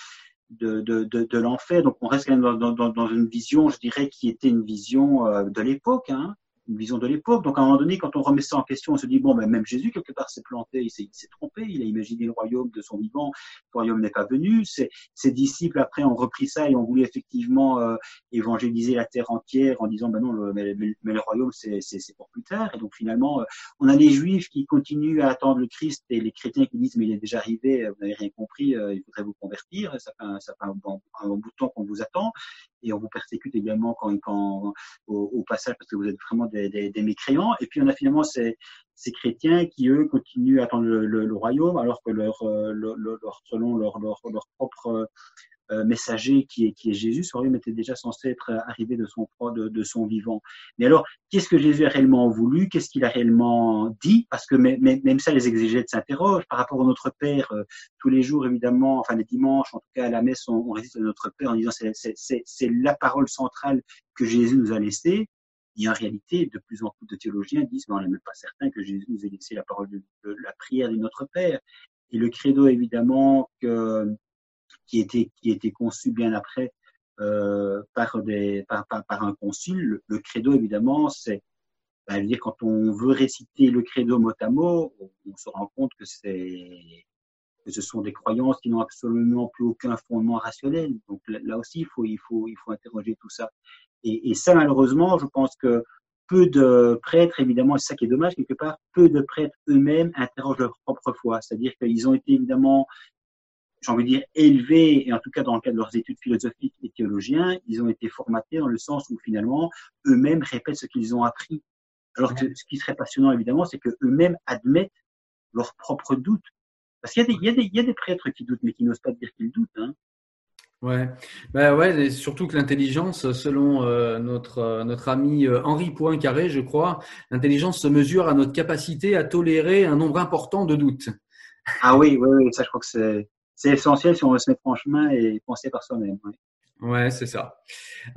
de, de, de, de l'enfer. Donc, on reste quand même dans, dans, dans, une vision, je dirais, qui était une vision euh, de l'époque. Hein une vision de l'époque. Donc à un moment donné, quand on remet ça en question, on se dit bon, ben, même Jésus quelque part s'est planté, il s'est, trompé, il a imaginé le royaume de son vivant, le royaume n'est pas venu. Ses, ses, disciples après ont repris ça et ont voulu effectivement euh, évangéliser la terre entière en disant ben non, mais, le royaume c'est, pour plus tard. Et donc finalement, euh, on a les Juifs qui continuent à attendre le Christ et les chrétiens qui disent mais il est déjà arrivé, vous n'avez rien compris, euh, il faudrait vous convertir. Ça fait un, ça fait un bout de temps qu'on vous attend et on vous persécute également quand, quand au, au passage parce que vous êtes vraiment des des, mécréants. Et puis on a finalement ces, ces chrétiens qui, eux, continuent à attendre le, royaume, alors que leur, euh, leur, selon leur, leur, leur propre messager qui est, qui est Jésus, ce royaume était déjà censé être arrivé de son, de, de son vivant. Mais alors, qu'est-ce que Jésus a réellement voulu? Qu'est-ce qu'il a réellement dit? Parce que même, même ça, les exégètes s'interrogent par rapport à notre Père. Euh, tous les jours, évidemment, enfin les dimanches, en tout cas à la messe, on, on résiste à notre Père en disant c'est la parole centrale que Jésus nous a laissée. Et en réalité, de plus en plus de théologiens disent, mais on n'est même pas certain que Jésus nous ait laissé la parole de, la prière de notre Père. Et le credo, évidemment, que, qui était qui était conçu bien après euh, par des par, par, un concile. Le, credo, évidemment, c'est ben, dire quand on veut réciter le credo mot à mot, on, se rend compte que c'est que ce sont des croyances qui n'ont absolument plus aucun fondement rationnel. Donc là aussi, il faut, il faut, il faut interroger tout ça. Et, et, ça, malheureusement, je pense que peu de prêtres, évidemment, c'est ça qui est dommage quelque part, peu de prêtres eux-mêmes interrogent leur propre foi. C'est-à-dire qu'ils ont été évidemment, j'ai envie de dire, élevés, et en tout cas dans le cadre de leurs études philosophiques et théologiens, ils ont été formatés dans le sens où finalement, eux-mêmes répètent ce qu'ils ont appris. Alors que ce qui serait passionnant, évidemment, c'est qu'eux-mêmes admettent leurs propres doutes. Parce qu'il y, y, y, a des prêtres qui doutent, mais qui n'osent pas dire qu'ils doutent. Hein. Ouais, bah ouais, et surtout que l'intelligence, selon euh, notre euh, notre ami euh, Henri Poincaré, je crois, l'intelligence se mesure à notre capacité à tolérer un nombre important de doutes. Ah oui, oui, oui, ça je crois que c'est c'est essentiel si on veut se mettre en chemin et penser par soi-même. Ouais, c'est ça.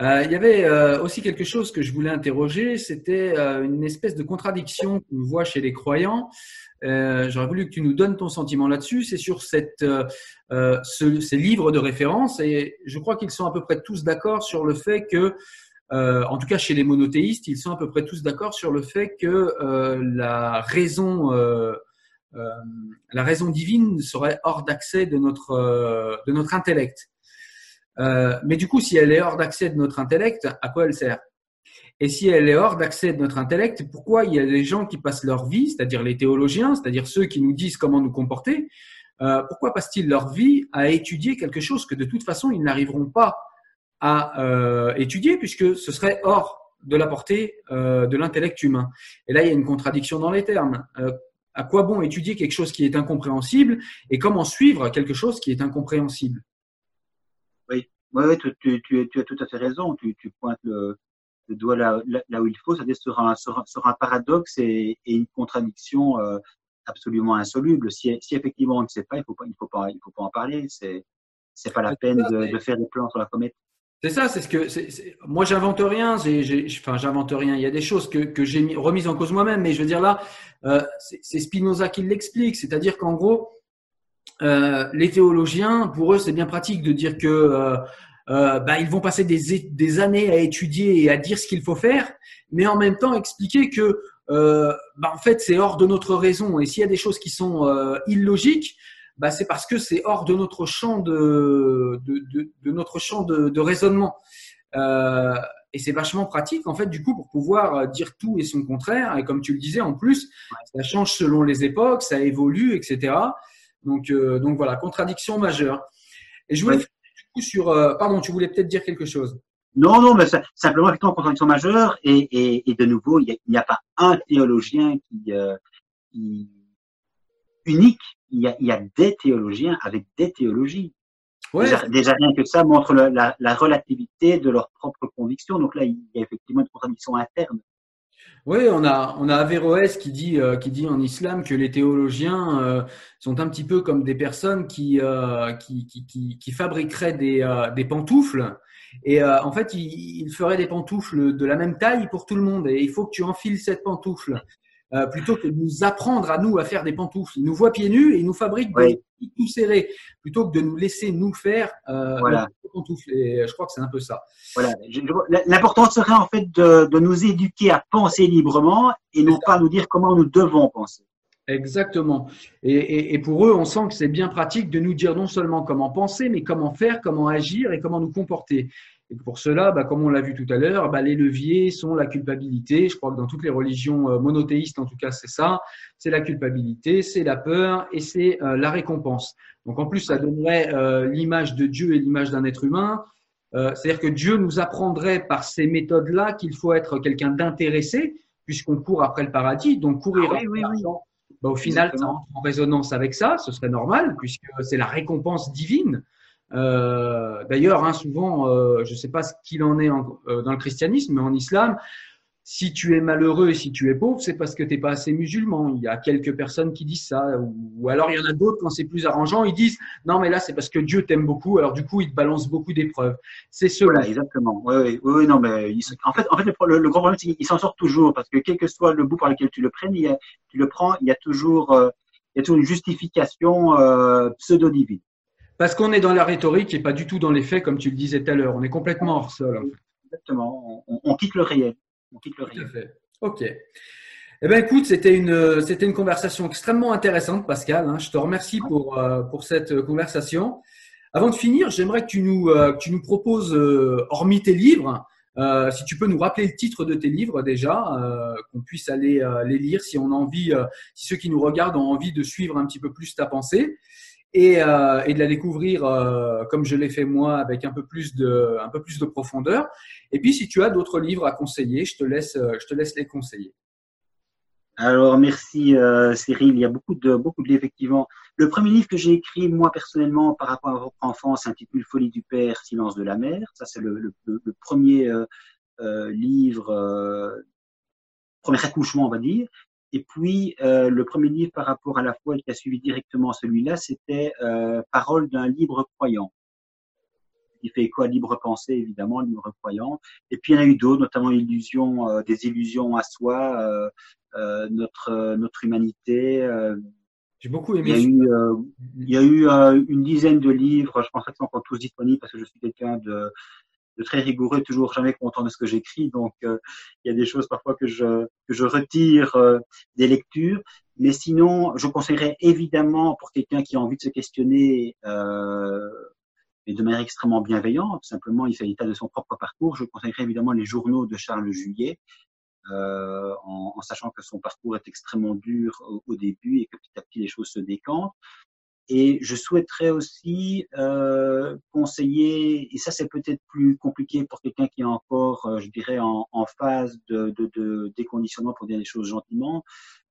Euh, il y avait aussi quelque chose que je voulais interroger, c'était une espèce de contradiction qu'on voit chez les croyants. Euh, j'aurais voulu que tu nous donnes ton sentiment là-dessus. C'est sur euh, euh, ces livres de référence et je crois qu'ils sont à peu près tous d'accord sur le fait que, en tout cas chez les monothéistes, ils sont à peu près tous d'accord sur le fait que la raison, la raison divine serait hors d'accès de notre, notre intellect. mais du coup, si elle est hors d'accès de notre intellect, à quoi elle sert? Et si elle est hors d'accès de notre intellect, pourquoi il y a des gens qui passent leur vie, c'est-à-dire les théologiens, c'est-à-dire ceux qui nous disent comment nous comporter, euh, pourquoi passent-ils leur vie à étudier quelque chose que de toute façon ils n'arriveront pas à euh, étudier puisque ce serait hors de la portée euh, de l'intellect humain? Et là, il y a une contradiction dans les termes. À quoi bon étudier quelque chose qui est incompréhensible et comment suivre quelque chose qui est incompréhensible? Oui, oui, tu, tu, tu, tu, as tout à fait raison. Tu, tu pointes le, le doigt là, là, où il faut, c'est-à-dire sur un, sur, sur, un paradoxe et, et une contradiction euh, absolument insoluble. Si, si, effectivement on ne sait pas, il faut pas, il faut pas, il faut pas en parler. C'est, c'est pas la peine de, de, faire des plans sur la comète. C'est ça, c'est ce que moi j'invente rien. Enfin, j'invente rien. Il y a des choses que, j'ai remises en cause moi-même, mais je veux dire là, euh, c'est Spinoza qui l'explique. C'est-à-dire qu'en gros, euh, les théologiens, pour eux, c'est bien pratique de dire que euh, bah, ils vont passer des, années à étudier et à dire ce qu'il faut faire, mais en même temps expliquer que bah, en fait c'est hors de notre raison. Et s'il y a des choses qui sont illogiques, bah, c'est parce que c'est hors de notre champ de, de, de, de notre champ de, de raisonnement. Euh, et c'est vachement pratique en fait du coup pour pouvoir dire tout et son contraire. Et comme tu le disais en plus, ça change selon les époques, ça évolue, etc. Donc, euh, donc voilà, contradiction majeure. Et je voulais faire du coup sur. Euh, pardon, tu voulais peut-être dire quelque chose. Non, non, mais simplement effectivement contradiction majeure. Et, et, et de nouveau, il n'y a, a, pas un théologien qui, euh, qui unique. Il y, a, il y, a, des théologiens avec des théologies. Ouais. Déjà, déjà, rien que ça montre la, la, relativité de leurs propres convictions. Donc là, il y a effectivement une contradiction interne. Oui, on a, on a Averroès qui dit, euh, qui dit en islam que les théologiens euh, sont un petit peu comme des personnes qui, euh, qui, qui, qui, qui, fabriqueraient des, des pantoufles. Et en fait, ils, ils, feraient des pantoufles de la même taille pour tout le monde. Et il faut que tu enfiles cette pantoufle. Euh, plutôt que de nous apprendre à nous à faire des pantoufles. Ils nous voient pieds nus et ils nous fabriquent des tout serrés, plutôt que de nous laisser nous faire euh, voilà. des pantoufles. Et je crois que c'est un peu ça. Voilà. L'important serait en fait de, de, nous éduquer à penser librement et non pas nous dire comment nous devons penser. Exactement. Et, et, et, pour eux, on sent que c'est bien pratique de nous dire non seulement comment penser, mais comment faire, comment agir et comment nous comporter. Et pour cela, bah, comme on l'a vu tout à l'heure, bah, les leviers sont la culpabilité. Je crois que dans toutes les religions euh, monothéistes, en tout cas, c'est ça. C'est la culpabilité, c'est la peur et c'est euh, la récompense. Donc en plus, ça donnerait euh, l'image de Dieu et l'image d'un être humain. Euh, C'est-à-dire que Dieu nous apprendrait par ces méthodes-là qu'il faut être quelqu'un d'intéressé, puisqu'on court après le paradis. Donc courir ah, oui, oui, oui. Bah, au final, ça entre en résonance avec ça. Ce serait normal, puisque c'est la récompense divine. Euh, D'ailleurs, hein, souvent, euh, je ne sais pas ce qu'il en est en, euh, dans le christianisme, mais en islam, si tu es malheureux et si tu es pauvre, c'est parce que tu n'es pas assez musulman. Il y a quelques personnes qui disent ça. Ou, alors, il y en a d'autres, quand c'est plus arrangeant, ils disent non, mais là, c'est parce que Dieu t'aime beaucoup. Alors, du coup, il te balance beaucoup d'épreuves. C'est cela. Voilà, exactement. Oui, oui, oui, non, mais en fait, en fait le, grand problème, c'est qu'il s'en sort toujours parce que quel que soit le bout par lequel tu le prennes, il y a, tu le prends, il y a toujours, il y a toujours une justification pseudo-divine. Parce qu'on est dans la rhétorique et pas du tout dans les faits, comme tu le disais tout à l'heure. On est complètement hors sol. Exactement. On, on, quitte le réel. On quitte le réel. Fait. Ok. Eh ben écoute, c'était une c'était une conversation extrêmement intéressante, Pascal. Hein. Je te remercie pour euh, pour cette conversation. Avant de finir, j'aimerais que tu nous euh, que tu nous proposes, euh, hormis tes livres, euh, si tu peux nous rappeler le titre de tes livres déjà, euh, qu'on puisse aller euh, les lire si on a envie, si ceux qui nous regardent ont envie de suivre un petit peu plus ta pensée et, euh, et de la découvrir euh, comme je l'ai fait moi avec un peu plus de profondeur. Et puis si tu as d'autres livres à conseiller, je te laisse euh, je te laisse les conseiller. Alors merci Cyril, il y a beaucoup de beaucoup de livres effectivement. Le premier livre que j'ai écrit moi personnellement par rapport à votre enfance s'intitule Folie du père, silence de la mère. Ça c'est le, premier livre, premier accouchement on va dire. Et puis, euh, le premier livre par rapport à la foi qui a suivi directement celui-là, c'était euh, Parole d'un libre croyant. Il fait écho à libre pensée, évidemment, libre croyant. Et puis, il y en a eu d'autres, notamment Illusion, euh, des illusions à soi, notre, notre humanité. J'ai beaucoup aimé. Il y a eu, il y a eu une dizaine de livres. Je pense qu'ils sont encore tous disponibles parce que je suis quelqu'un de, de très rigoureux, toujours jamais content de ce que j'écris. Donc, euh, il y a des choses parfois que je, que je retire euh, des lectures. Mais sinon, je conseillerais évidemment pour quelqu'un qui a envie de se questionner, euh, et de manière extrêmement bienveillante, simplement il fait état de son propre parcours, je conseillerais évidemment les journaux de Charles Juillet, euh, en, en, sachant que son parcours est extrêmement dur au, au, début et que petit à petit les choses se décantent. Et je souhaiterais aussi euh, conseiller, et ça c'est peut-être plus compliqué pour quelqu'un qui est encore, euh, je dirais, en, en phase de, de, de, déconditionnement pour dire les choses gentiment,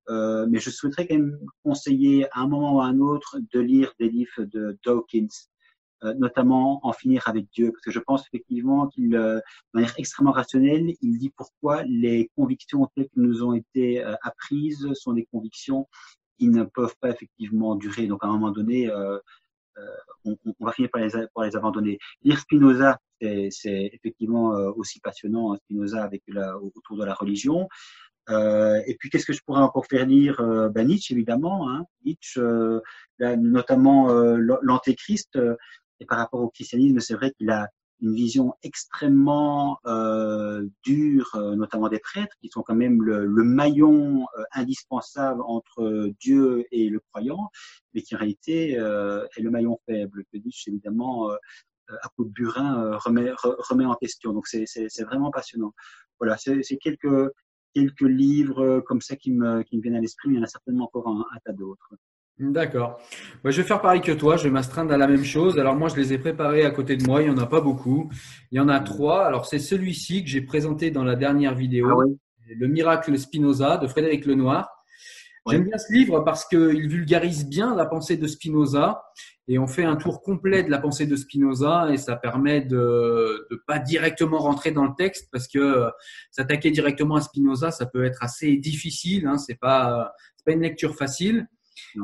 euh, mais je souhaiterais quand même conseiller à un moment ou à un autre de lire des livres de Dawkins, euh, notamment En finir avec Dieu, parce que je pense effectivement qu'il, euh, de manière extrêmement rationnelle, il dit pourquoi les convictions telles que nous ont été apprises sont des convictions qui ne peuvent pas effectivement durer. Donc à un moment donné, euh, euh, on, on, va finir par les, par les abandonner. Lire Spinoza, c'est effectivement aussi passionnant, Spinoza, avec la, autour de la religion. Euh, et puis, qu'est-ce que je pourrais encore faire lire euh, ben, Nietzsche, évidemment. Hein. Nietzsche, euh, notamment euh, l'Antéchrist. et par rapport au christianisme, c'est vrai qu'il a une vision extrêmement dure, notamment des prêtres, qui sont quand même le, le maillon indispensable entre Dieu et le croyant, mais qui en réalité est le maillon faible, que Nietzsche, évidemment, à coup de burin, remet, remet en question. Donc, c'est vraiment passionnant. Voilà, c'est quelques quelques livres euh, comme ça qui me, qui me viennent à l'esprit, mais il y en a certainement encore un, tas d'autres. D'accord. je vais faire pareil que toi. Je vais m'astreindre à la même chose. Alors moi, je les ai préparés à côté de moi. Il n'y en a pas beaucoup. Il y en a trois. Alors c'est celui-ci que j'ai présenté dans la dernière vidéo. Ah Le miracle Spinoza de Frédéric Lenoir. J'aime bien ce livre parce qu'il vulgarise bien la pensée de Spinoza et on fait un tour complet de la pensée de Spinoza et ça permet de ne pas directement rentrer dans le texte parce que euh, s'attaquer directement à Spinoza, ça peut être assez difficile. Hein, c'est pas c'est pas une lecture facile.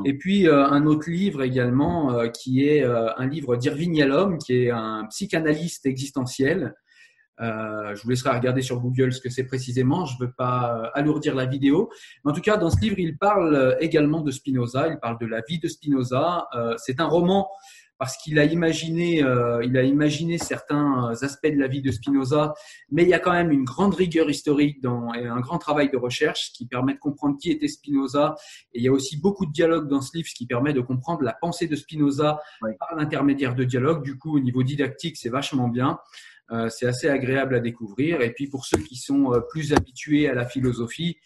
Et puis euh, un autre livre également euh, qui est un livre d'Irving Yalom qui est un psychanalyste existentiel euh, je vous laisserai regarder sur Google ce que c'est précisément. Je ne veux pas euh, alourdir la vidéo. Mais en tout cas, dans ce livre, il parle euh, également de Spinoza. Il parle de la vie de Spinoza. c'est un roman parce qu'il a imaginé, il a imaginé certains aspects de la vie de Spinoza, mais il y a quand même une grande rigueur historique dans, et un grand travail de recherche qui permet de comprendre qui était Spinoza. Et il y a aussi beaucoup de dialogues dans ce livre, ce qui permet de comprendre la pensée de Spinoza par l'intermédiaire de dialogues. Du coup, au niveau didactique, c'est vachement bien. Euh, c'est assez agréable à découvrir. Et puis pour ceux qui sont euh, plus habitués à la philosophie,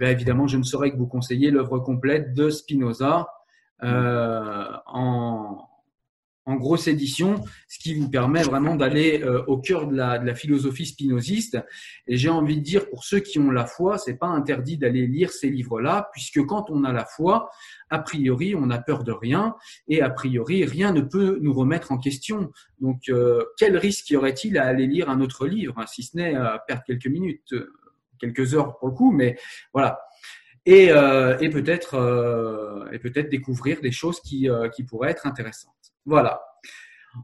eh évidemment, je ne saurais que vous conseiller l'œuvre complète de Spinoza euh, en, en grosse édition, ce qui vous permet vraiment d'aller euh, au cœur de la, de la, philosophie spinoziste. Et j'ai envie de dire, pour ceux qui ont la foi, c'est pas interdit d'aller lire ces livres-là, puisque quand on a la foi, a priori, on n'a peur de rien, et a priori, rien ne peut nous remettre en question. Donc, euh, quel risque y aurait-il à aller lire un autre livre, si ce n'est à perdre quelques minutes, euh, quelques heures pour le coup, mais voilà. Et, et peut-être et peut-être découvrir des choses qui, qui pourraient être intéressantes. Voilà.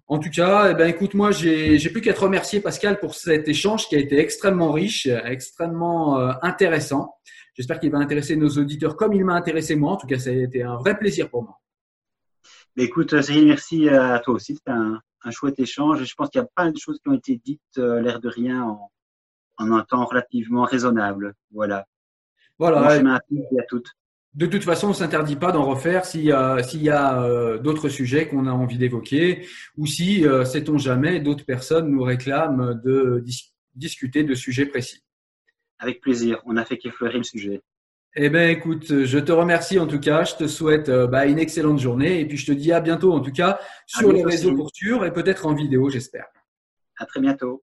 En tout cas, eh ben, écoute, moi, j'ai plus qu'à te remercier, Pascal, pour cet échange qui a été extrêmement riche, extrêmement euh, intéressant. J'espère qu'il va intéresser nos auditeurs comme il m'a intéressé moi. En tout cas, ça a été un vrai plaisir pour moi. écoute, Cyril, merci à toi aussi. C'était un, chouette échange. Je pense qu'il y a pas de choses qui ont été dites, euh, l'air de rien, en, un temps relativement raisonnable. Voilà. Voilà. Merci à toutes. De toute façon, on ne s'interdit pas d'en refaire s'il y a, s'il y a euh, d'autres sujets qu'on a envie d'évoquer ou si, euh, sait-on jamais, d'autres personnes nous réclament de discuter de sujets précis. Avec plaisir. On a fait qu'effleurer le sujet. Eh bien, écoute, je te remercie en tout cas. Je te souhaite euh, bah, une excellente journée et puis je te dis à bientôt en tout cas sur les réseaux pour sûr et peut-être en vidéo, j'espère. À très bientôt.